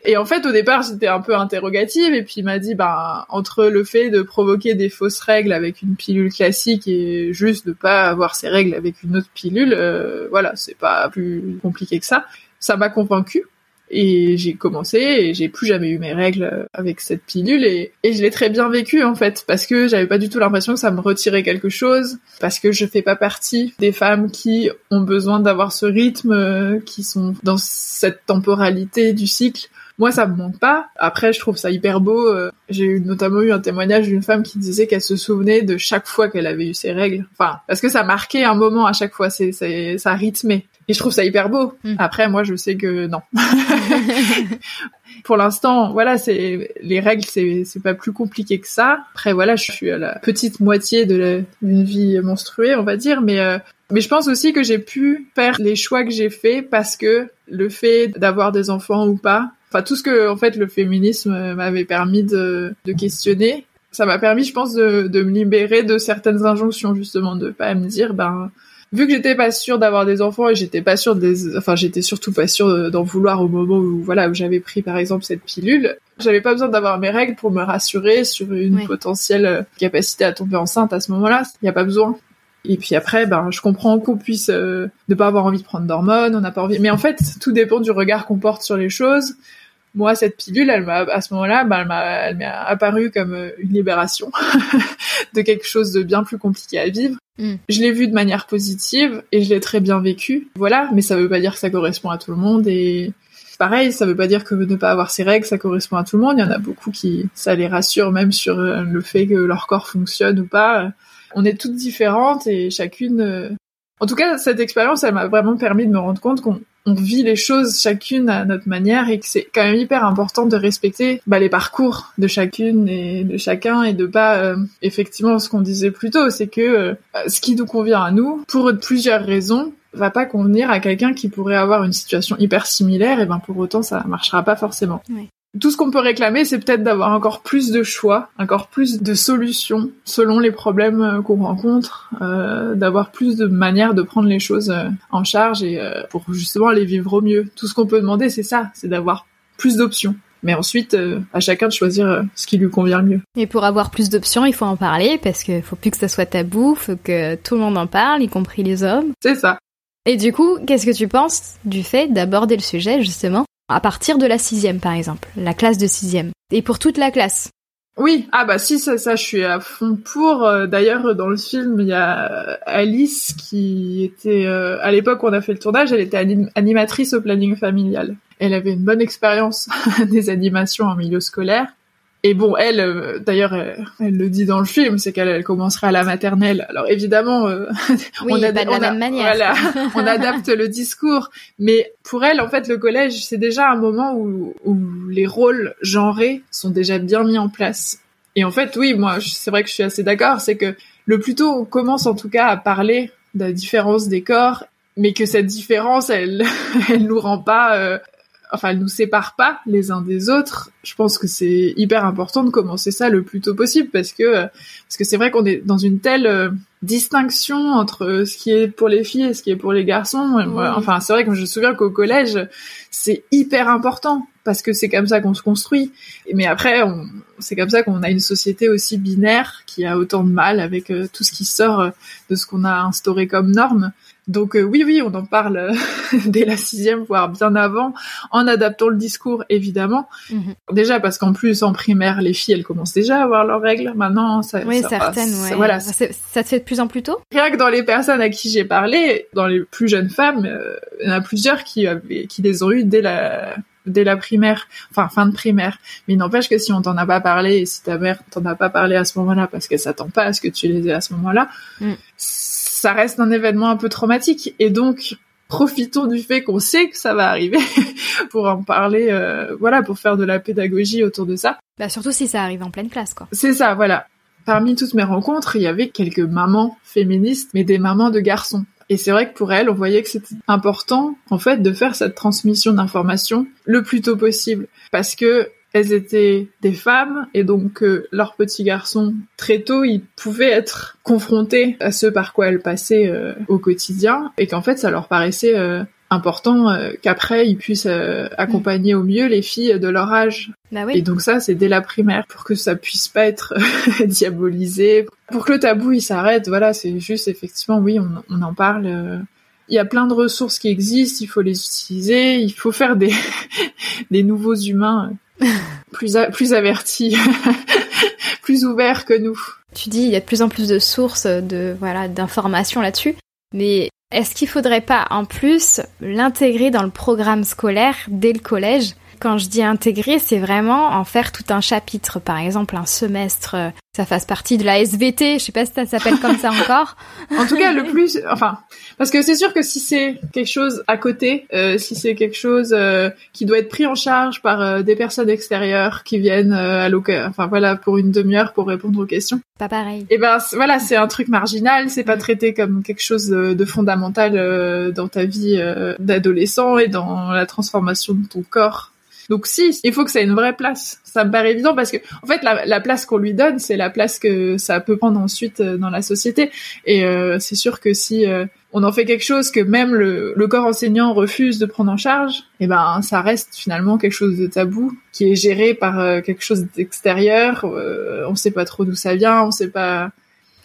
Et en fait, au départ, j'étais un peu interrogative et puis il m'a dit, ben, entre le fait de provoquer des fausses règles avec une pilule classique et juste de pas avoir ces règles avec une autre pilule, euh, voilà, c'est pas plus compliqué que ça. Ça m'a convaincue. Et j'ai commencé et j'ai plus jamais eu mes règles avec cette pilule et, je l'ai très bien vécu en fait parce que j'avais pas du tout l'impression que ça me retirait quelque chose parce que je fais pas partie des femmes qui ont besoin d'avoir ce rythme, qui sont dans cette temporalité du cycle. Moi, ça me manque pas. Après, je trouve ça hyper beau. Euh, j'ai notamment eu un témoignage d'une femme qui disait qu'elle se souvenait de chaque fois qu'elle avait eu ses règles. Enfin, parce que ça marquait un moment à chaque fois. C'est, ça rythmait. Et je trouve ça hyper beau. Mm. Après, moi, je sais que non. Pour l'instant, voilà, c'est les règles, c'est c'est pas plus compliqué que ça. Après, voilà, je suis à la petite moitié de d'une vie menstruée, on va dire, mais euh, mais je pense aussi que j'ai pu faire les choix que j'ai faits parce que le fait d'avoir des enfants ou pas, enfin tout ce que en fait le féminisme m'avait permis de, de questionner, ça m'a permis, je pense, de, de me libérer de certaines injonctions justement, de pas me dire ben vu que j'étais pas sûre d'avoir des enfants et j'étais pas sûre des, enfin j'étais surtout pas sûre d'en vouloir au moment où voilà où j'avais pris par exemple cette pilule, j'avais pas besoin d'avoir mes règles pour me rassurer sur une potentielle capacité à tomber enceinte à ce moment-là. Il y a pas besoin. Et puis après, ben, je comprends qu'on puisse euh, ne pas avoir envie de prendre d'hormones, on n'a pas envie. Mais en fait, tout dépend du regard qu'on porte sur les choses moi, cette pilule, elle m'a, à ce moment-là, bah, elle m'a, elle m'est apparue comme euh, une libération de quelque chose de bien plus compliqué à vivre. Mm. Je l'ai vu de manière positive et je l'ai très bien vécu. Voilà, mais ça veut pas dire que ça correspond à tout le monde et pareil, ça veut pas dire que ne pas avoir ses règles, ça correspond à tout le monde. Il y en a beaucoup qui, ça les rassure même sur euh, le fait que leur corps fonctionne ou pas. On est toutes différentes et chacune euh, en tout cas, cette expérience, elle m'a vraiment permis de me rendre compte qu'on on vit les choses chacune à notre manière et que c'est quand même hyper important de respecter bah, les parcours de chacune et de chacun et de pas euh, effectivement ce qu'on disait plus tôt, c'est que euh, ce qui nous convient à nous, pour plusieurs raisons, va pas convenir à quelqu'un qui pourrait avoir une situation hyper similaire et ben pour autant ça marchera pas forcément tout ce qu'on peut réclamer, c'est peut-être d'avoir encore plus de choix, encore plus de solutions selon les problèmes euh, qu'on rencontre, euh, d'avoir plus de manières de prendre les choses euh, en charge et euh, pour justement les vivre au mieux. Tout ce qu'on peut demander, c'est ça, c'est d'avoir plus d'options. Mais ensuite, à chacun de choisir ce qui lui convient le mieux. Et pour avoir plus d'options, il faut en parler parce qu'il faut plus que ça soit tabou, faut que tout le monde en parle, y compris les hommes. C'est ça. Et du coup, qu'est-ce que tu penses du fait d'aborder le sujet justement? À partir de la sixième par exemple, la classe de sixième, et pour toute la classe. Oui, ah bah si ça, ça je suis à fond pour. Euh, d'ailleurs dans le film il y a Alice qui était euh, à l'époque où on a fait le tournage, elle était animatrice au planning familial. Elle avait une bonne expérience des animations en milieu scolaire et bon, elle, euh, d'ailleurs, elle, le dit dans le film, c'est qu'elle commencera à la maternelle. Alors évidemment, euh, on, a, de la même manière. Voilà, on adapte le discours, mais pour elle, en fait, le collège, c'est déjà un moment où, où les rôles genrés sont déjà bien mis en place. Et en fait, oui, moi, c'est vrai que je suis assez d'accord, c'est que le plus tôt on commence en tout cas à parler de la différence des corps, mais que cette différence, elle, elle nous rend pas euh, enfin, elle nous sépare pas les uns des autres. Je pense que c'est hyper important de commencer ça le plus tôt possible parce que parce que c'est vrai qu'on est dans une telle euh, distinction entre ce qui est pour les filles et ce qui est pour les garçons. Enfin, c'est vrai que je me souviens qu'au collège, c'est hyper important parce que c'est comme ça qu'on se construit. Mais après, c'est comme ça qu'on a une société aussi binaire qui a autant de mal avec euh, tout ce qui sort euh, de ce qu'on a instauré comme norme. Donc euh, oui, oui, on en parle dès la sixième, voire bien avant, en adaptant le discours, évidemment. Mhm. Déjà parce qu'en plus, en primaire, les filles, elles commencent déjà à avoir leurs règles. Maintenant, ça... Oui, certaines, ouais. Voilà. Ça, ça se fait de plus en plus tôt? Rien que dans les personnes à qui j'ai parlé, dans les plus jeunes femmes, il y en a plusieurs qui, avaient, qui les ont eues dès la dès la primaire, enfin fin de primaire. Mais n'empêche que si on t'en a pas parlé et si ta mère t'en a pas parlé à ce moment-là parce qu'elle s'attend pas à ce que tu les aies à ce moment-là, mm. Ça reste un événement un peu traumatique. Et donc profitons du fait qu'on sait que ça va arriver pour en parler, euh, voilà, pour faire de la pédagogie autour de ça. Bah surtout si ça arrive en pleine classe, quoi. C'est ça, voilà. Parmi toutes mes rencontres, il y avait quelques mamans féministes, mais des mamans de garçons. Et c'est vrai que pour elle, on voyait que c'était important, en fait, de faire cette transmission d'informations le plus tôt possible. Parce que elles étaient des femmes et donc euh, leurs petits garçons très tôt ils pouvaient être confrontés à ce par quoi elles passaient euh, au quotidien et qu'en fait ça leur paraissait euh, important euh, qu'après ils puissent accompagner au mieux les filles de leur âge. Bah oui. Et donc ça c'est dès la primaire pour que ça puisse pas être diabolisé, pour que le tabou il s'arrête. Voilà, c'est juste effectivement oui on, on en parle. Il y a plein de ressources qui existent, il faut les utiliser, il faut faire des des nouveaux humains plus plus avertis, plus ouverts que nous. Tu dis il y a de plus en plus de sources de voilà d'informations là-dessus, mais est-ce qu'il faudrait pas en plus l'intégrer dans le programme scolaire dès le collège? Quand je dis intégrer, c'est vraiment en faire tout un chapitre, par exemple un semestre, euh, ça fasse partie de la SVT, je sais pas si ça s'appelle comme ça encore. en tout cas, le plus, enfin, parce que c'est sûr que si c'est quelque chose à côté, euh, si c'est quelque chose euh, qui doit être pris en charge par des personnes extérieures qui viennent à l'occasion, enfin voilà, pour une demi-heure pour répondre aux questions. Pas pareil. Et eh ben voilà, c'est un truc marginal, c'est pas traité comme quelque chose de, de fondamental dans ta vie d'adolescent et dans la transformation de ton corps donc si, il faut que ça ait une vraie place. Ça me paraît évident parce que en fait la, place qu'on lui donne, c'est la place que ça peut prendre ensuite euh, dans la société. Et euh, c'est sûr que si euh, on en fait quelque chose que même le, corps enseignant refuse de prendre en charge, eh ben ça reste finalement quelque chose de tabou qui est géré par quelque chose d'extérieur. on sait pas trop d'où ça vient, on sait pas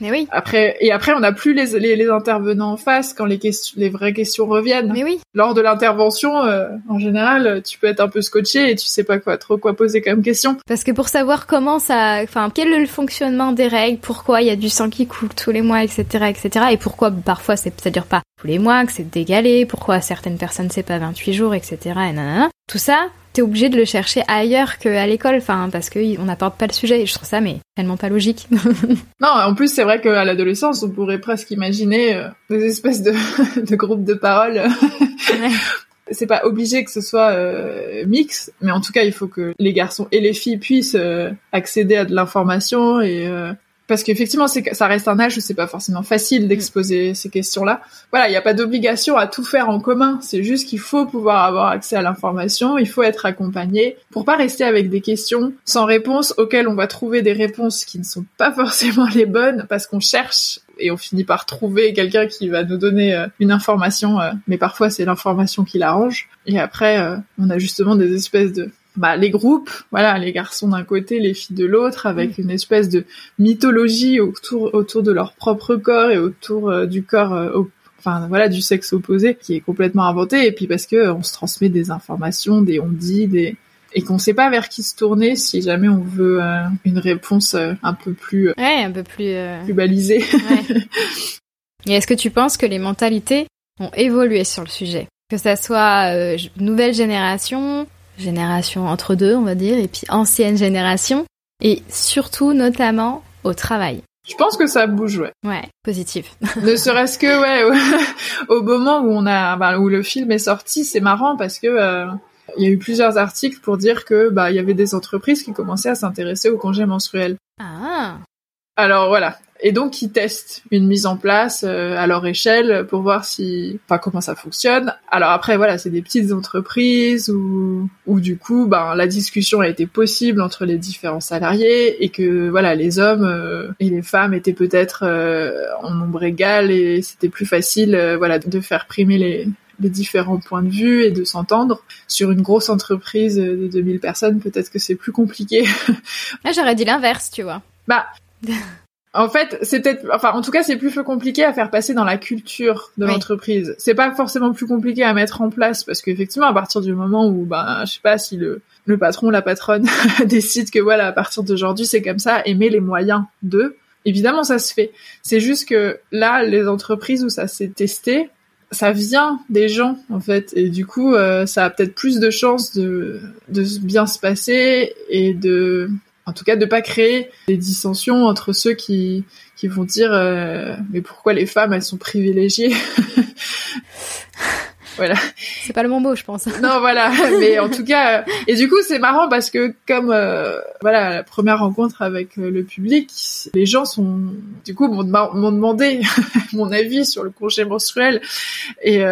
mais oui. Après et après on n'a plus les, les, intervenants en face quand les questions les vraies questions reviennent. Mais oui. Lors de l'intervention euh, en général, tu peux être un peu scotché et tu sais pas quoi trop quoi poser comme question. Parce que pour savoir comment ça enfin quel est le fonctionnement des règles, pourquoi il y a du sang qui coule tous les mois etc etc et pourquoi parfois c'est ça dure pas tous les mois, que c'est dégalé, pourquoi certaines personnes c'est pas 28 jours etc et nanana. Tout ça, t'es obligé de le chercher ailleurs qu'à l'école, enfin, parce qu'on n'apporte pas le sujet. Et je trouve ça, mais tellement pas logique. non, en plus, c'est vrai qu'à l'adolescence, on pourrait presque imaginer euh, des espèces de, de groupes de parole. C'est pas obligé que ce soit euh, mix, mais en tout cas, il faut que les garçons et les filles puissent euh, accéder à de l'information et parce qu'effectivement c'est ça reste un âge où c'est pas forcément facile d'exposer ces questions-là. Voilà, il n'y a pas d'obligation à tout faire en commun, c'est juste qu'il faut pouvoir avoir accès à l'information, il faut être accompagné pour pas rester avec des questions sans réponse auxquelles on va trouver des réponses qui ne sont pas forcément les bonnes parce qu'on cherche et on finit par trouver quelqu'un qui va nous donner euh, une information, euh, mais parfois c'est l'information qui l'arrange. Et après, euh, on a justement des espèces de bah, les groupes, voilà, les garçons d'un côté, les filles de l'autre, avec mm. une espèce de mythologie autour autour de leur propre corps et autour euh, du corps, euh, enfin voilà, du sexe opposé, qui est complètement inventé. Et puis parce que euh, on se transmet des informations, des on dit, des et qu'on sait pas vers qui se tourner si jamais on veut une réponse un peu plus ouais, un peu plus plus balisée. et est-ce que tu penses que les mentalités ont évolué sur le sujet, que ça soit nouvelle génération génération entre deux, on va dire, et puis ancienne génération, et surtout notamment au travail. Je pense que ça bouge, ouais. Ouais, positif. ne serait-ce que, ouais, au moment où on a, bah, où le film est sorti, c'est marrant parce que euh, il y a eu plusieurs articles pour dire que bah il y avait des entreprises qui commençaient à s'intéresser au congé menstruel. Ah. Alors voilà, et donc ils testent une mise en place euh, à leur échelle pour voir si, enfin comment ça fonctionne. Alors après voilà, c'est des petites entreprises où où du coup, ben la discussion a été possible entre les différents salariés et que voilà les hommes euh, et les femmes étaient peut-être euh, en nombre égal et c'était plus facile voilà de faire primer les les différents points de vue et de s'entendre. Sur une grosse entreprise de 2000 personnes, peut-être que c'est plus compliqué. Là, j'aurais dit l'inverse, tu vois. Bah, En fait, c'est peut-être, enfin, en tout cas, c'est plus compliqué à faire passer dans la culture de l'entreprise. C'est pas forcément plus compliqué à mettre en place parce qu'effectivement, à partir du moment où, ben, je sais pas si le, le patron, la patronne décide que voilà, à partir d'aujourd'hui, c'est comme ça et met les moyens d'eux, évidemment, ça se fait. C'est juste que là, les entreprises où ça s'est testé, ça vient des gens en fait et du coup euh, ça a peut-être plus de chances de de bien se passer et de en tout cas de pas créer des dissensions entre ceux qui qui vont dire euh, mais pourquoi les femmes elles sont privilégiées voilà. C'est pas le bon mot je pense. Non voilà. Mais en tout cas et du coup c'est marrant parce que comme euh, voilà la première rencontre avec euh, le public les gens sont du coup m'ont demandé mon avis sur le congé menstruel. Et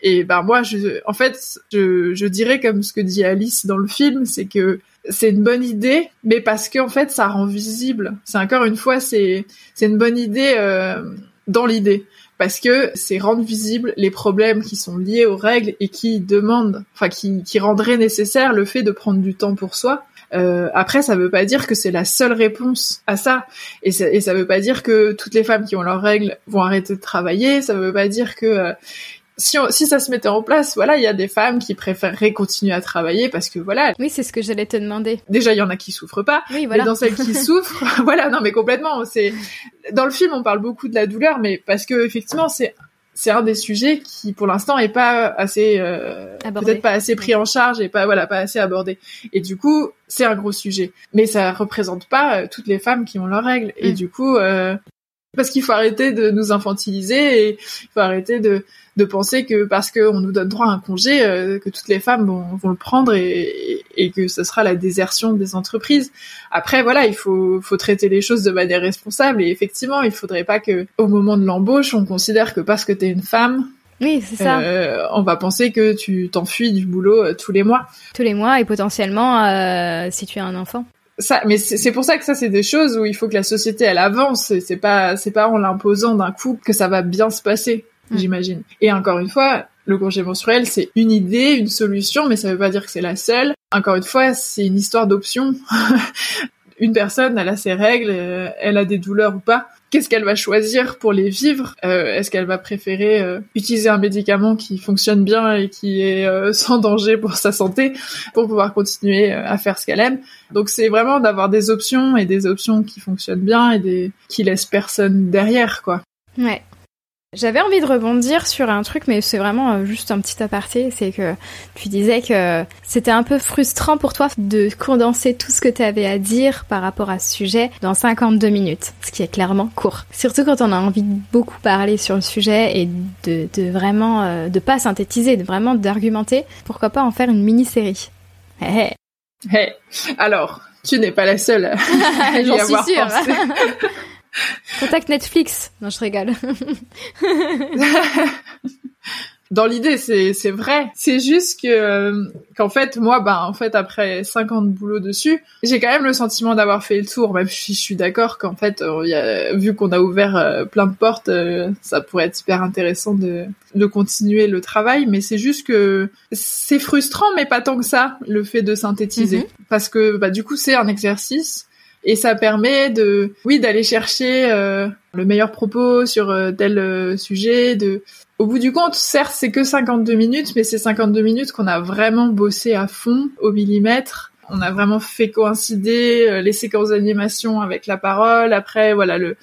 et ben moi je en fait je je dirais comme ce que dit Alice dans le film c'est que c'est une bonne idée, mais parce qu'en fait, ça rend visible. C'est encore une fois, c'est c'est une bonne idée euh, dans l'idée, parce que c'est rendre visible les problèmes qui sont liés aux règles et qui demandent, enfin qui qui rendraient nécessaire le fait de prendre du temps pour soi. Euh, après, ça veut pas dire que c'est la seule réponse à ça, et ça, et ça veut pas dire que toutes les femmes qui ont leurs règles vont arrêter de travailler. Ça veut pas dire que si, si ça se mettait en place, voilà, il y a des femmes qui préféreraient continuer à travailler parce que voilà. Oui, c'est ce que j'allais te demander. Déjà, il y en a qui souffrent pas. Oui, voilà. Mais dans celles qui souffrent, voilà, non, mais complètement. C'est dans le film, on parle beaucoup de la douleur, mais parce que effectivement, c'est c'est un des sujets qui, pour l'instant, est pas assez, euh, peut-être pas assez pris en charge et pas voilà, pas assez abordé. Et du coup, c'est un gros sujet. Mais ça représente pas euh, toutes les femmes qui ont leurs règles. Et mm. du coup, euh, parce qu'il faut arrêter de nous infantiliser et il faut arrêter de de penser que parce qu'on nous donne droit à un congé, euh, que toutes les femmes vont, vont le prendre et, et, que ce sera la désertion des entreprises. Après, voilà, il faut, faut traiter les choses de manière responsable et effectivement, il faudrait pas que au moment de l'embauche, on considère que parce que tu es une femme, oui, c'est ça. Euh, on va penser que tu t'enfuis du boulot euh, tous les mois. Tous les mois et potentiellement euh, si tu as un enfant. Ça, mais c'est pour ça que ça c'est des choses où il faut que la société elle avance. C'est pas c'est pas en l'imposant d'un coup que ça va bien se passer. Mm. j'imagine. Et encore une fois, le congé menstruel, c'est une idée, une solution, mais ça veut pas dire que c'est la seule. Encore une fois, c'est une histoire d'option. une personne, elle a ses règles, euh, elle a des douleurs ou pas. Qu'est-ce qu'elle va choisir pour les vivre? Euh, Est-ce qu'elle va préférer euh, utiliser un médicament qui fonctionne bien et qui est sans danger pour sa santé pour pouvoir continuer à faire ce qu'elle aime? Donc c'est vraiment d'avoir des options et des options qui fonctionnent bien et des qui laissent personne derrière, quoi. Ouais. J'avais envie de rebondir sur un truc, mais c'est vraiment euh, juste un petit aparté. C'est que tu disais que c'était un peu frustrant pour toi de condenser tout ce que tu avais à dire par rapport à ce sujet dans 52 minutes, ce qui est clairement court. Surtout quand on a envie de beaucoup parler sur le sujet et de, de vraiment, euh, de pas synthétiser, de vraiment d'argumenter. Pourquoi pas en faire une mini-série Hey, hey. Alors, tu n'es pas la seule. J'en suis sûre. Contact Netflix. Non, je rigole. Dans l'idée, c'est c'est vrai. C'est juste que euh, qu'en fait, moi, ben en fait, après 50 boulots dessus, j'ai quand même le sentiment d'avoir fait le tour. Même si je suis d'accord qu'en fait, euh, y a, vu qu'on a ouvert euh, plein de portes, ça pourrait être super intéressant de de continuer le travail. Mais c'est juste que c'est frustrant, mais pas tant que ça, le fait de synthétiser, mhm. parce que bah du coup, c'est un exercice et ça permet de oui d'aller chercher euh, le meilleur propos sur euh, tel euh, sujet de au bout du compte certes c'est que 52 minutes mais c'est 52 minutes qu'on a vraiment bossé à fond au millimètre. On a vraiment fait coïncider les séquences d'animation avec la parole. Après voilà le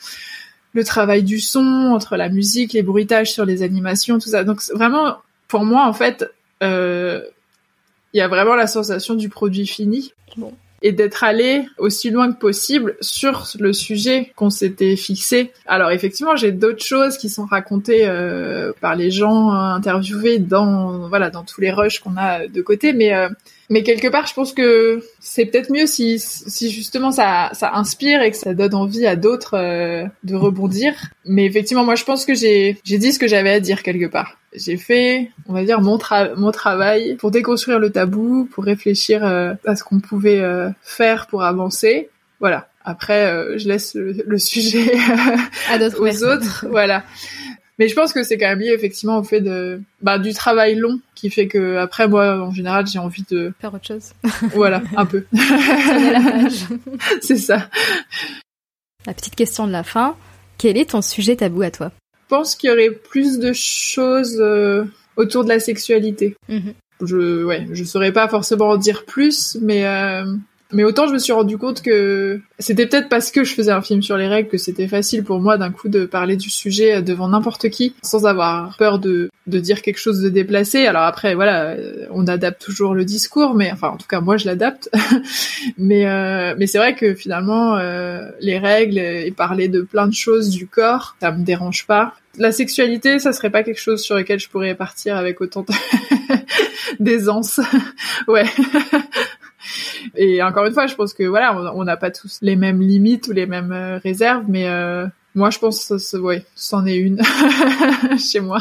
le travail du son entre la musique les bruitages sur les animations tout ça. Donc vraiment pour moi en fait il y a vraiment la sensation du produit fini. Bon et d'être allé aussi loin que possible sur le sujet qu'on s'était fixé. Alors effectivement, j'ai d'autres choses qui sont racontées euh, par les gens interviewés dans voilà dans tous les rushs qu'on a de côté, mais euh, Mais quelque part, je pense que c'est peut-être mieux si, si justement ça, ça inspire et que ça donne envie à d'autres euh, de rebondir. Mais effectivement, moi, je pense que j'ai, j'ai dit ce que j'avais à dire quelque part. J'ai fait, on va dire, mon, mon travail pour déconstruire le tabou, pour réfléchir euh, à ce qu'on pouvait euh, faire pour avancer. Voilà. Après, je laisse le, sujet à aux autres. Voilà. Mais je pense que c'est quand même lié effectivement au fait de bah, du travail long qui fait que après moi en général j'ai envie de faire autre chose. voilà, un peu. c'est ça. La petite question de la fin, quel est ton sujet tabou à toi? Je pense qu'il y aurait plus de choses euh, autour de la sexualité. Mhm. Je ouais, je saurais pas forcément en dire plus, mais euh, mais autant je me suis rendu compte que c'était peut-être parce que je faisais un film sur les règles que c'était facile pour moi d'un coup de parler du sujet devant n'importe qui sans avoir peur de, dire quelque chose de déplacé. Alors après voilà, on adapte toujours le discours, mais enfin en tout cas moi je l'adapte. mais euh, mais c'est vrai que finalement euh, les règles et parler de plein de choses du corps, ça me dérange pas. La sexualité, ça serait pas quelque chose sur lequel je pourrais partir avec autant d'aisance. ouais. Et encore une fois, je pense que voilà, on n'a pas tous les mêmes limites ou les mêmes euh, réserves, mais euh, moi, je pense que ouais, c'en est une chez moi.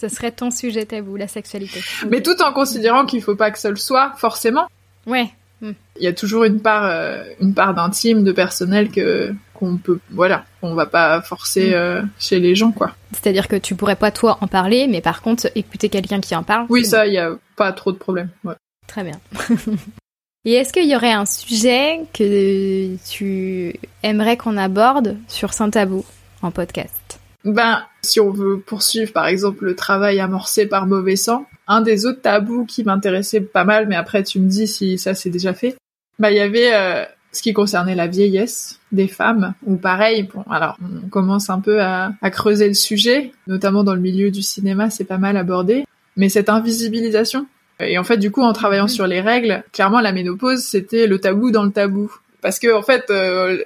Ce serait ton sujet tabou, la sexualité. Mais tout en considérant qu'il faut pas que seul soit, forcément. Ouais. Hmm. Il y a toujours une part, euh, une part d'intime, de personnel que qu'on peut, voilà, on va pas forcer hmm. chez les gens, quoi. C'est-à-dire que tu pourrais pas toi en parler, mais par contre écouter quelqu'un qui en parle. Oui, ça, il y a pas trop de problème. Ouais. Très bien. Et est-ce qu'il y aurait un sujet que tu aimerais qu'on aborde sur Saint-Tabou en podcast? Ben, si on veut poursuivre par exemple le travail amorcé par Mauvais Sang, un des autres tabous qui m'intéressait pas mal, mais après tu me dis si ça c'est déjà fait, ben il y avait euh, ce qui concernait la vieillesse des femmes, ou pareil, bon, alors on commence un peu à creuser le sujet, notamment dans le milieu du cinéma, c'est pas mal abordé, mais cette invisibilisation et en fait, du coup, en travaillant sur les règles, clairement, la ménopause, c'était le tabou dans le tabou. Parce que en fait, euh,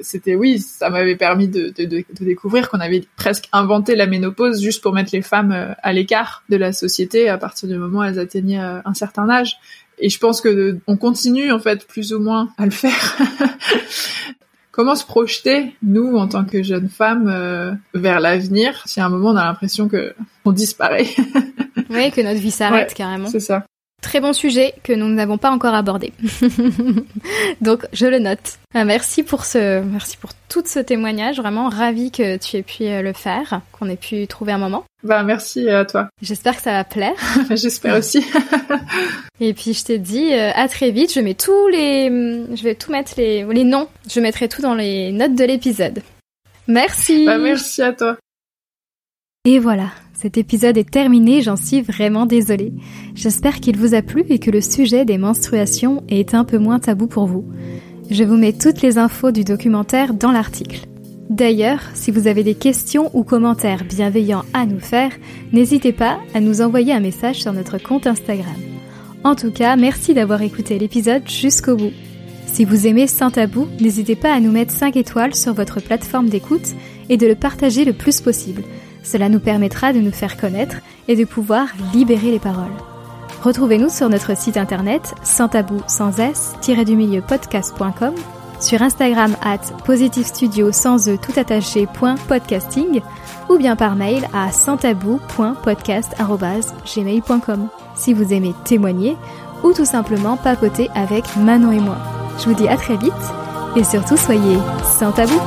c'était oui, ça m'avait permis de, de, de, découvrir qu'on avait presque inventé la ménopause juste pour mettre les femmes euh, à l'écart de la société à partir du moment où elles atteignaient euh, un certain âge. Et je pense que on continue en fait plus ou moins à le faire. Comment se projeter nous en tant que jeunes femmes vers l'avenir si à un moment on a l'impression que on disparaît Oui, que notre vie s'arrête carrément. C'est ça. Très bon sujet que nous n'avons pas encore abordé. Donc je le note. Euh, merci pour ce, merci pour tout ce témoignage. Vraiment ravi que tu aies pu euh, le faire, qu'on ait pu trouver un moment. Bah merci à toi. J'espère que ça va plaire. J'espère aussi. Et puis je t'ai dit euh, à très vite. Je mets tous les, je vais tout mettre les, les noms. Je mettrai tout dans les notes de l'épisode. Merci. Bah merci à toi. Et voilà, cet épisode est terminé, j'en suis vraiment désolée. J'espère qu'il vous a plu et que le sujet des menstruations est un peu moins tabou pour vous. Je vous mets toutes les infos du documentaire dans l'article. D'ailleurs, si vous avez des questions ou commentaires bienveillants à nous faire, n'hésitez pas à nous envoyer un message sur notre compte Instagram. En tout cas, merci d'avoir écouté l'épisode jusqu'au bout. Si vous aimez Saint Tabou, n'hésitez pas à nous mettre 5 étoiles sur votre plateforme d'écoute et de le partager le plus possible. Cela nous permettra de nous faire connaître et de pouvoir libérer les paroles. Retrouvez-nous sur notre site internet sans tabou sans s du milieu podcast.com, sur Instagram at positivestudio sans e tout podcasting ou bien par mail à santabou.podcast.gmail.com si vous aimez témoigner ou tout simplement papoter avec Manon et moi. Je vous dis à très vite et surtout soyez sans tabou.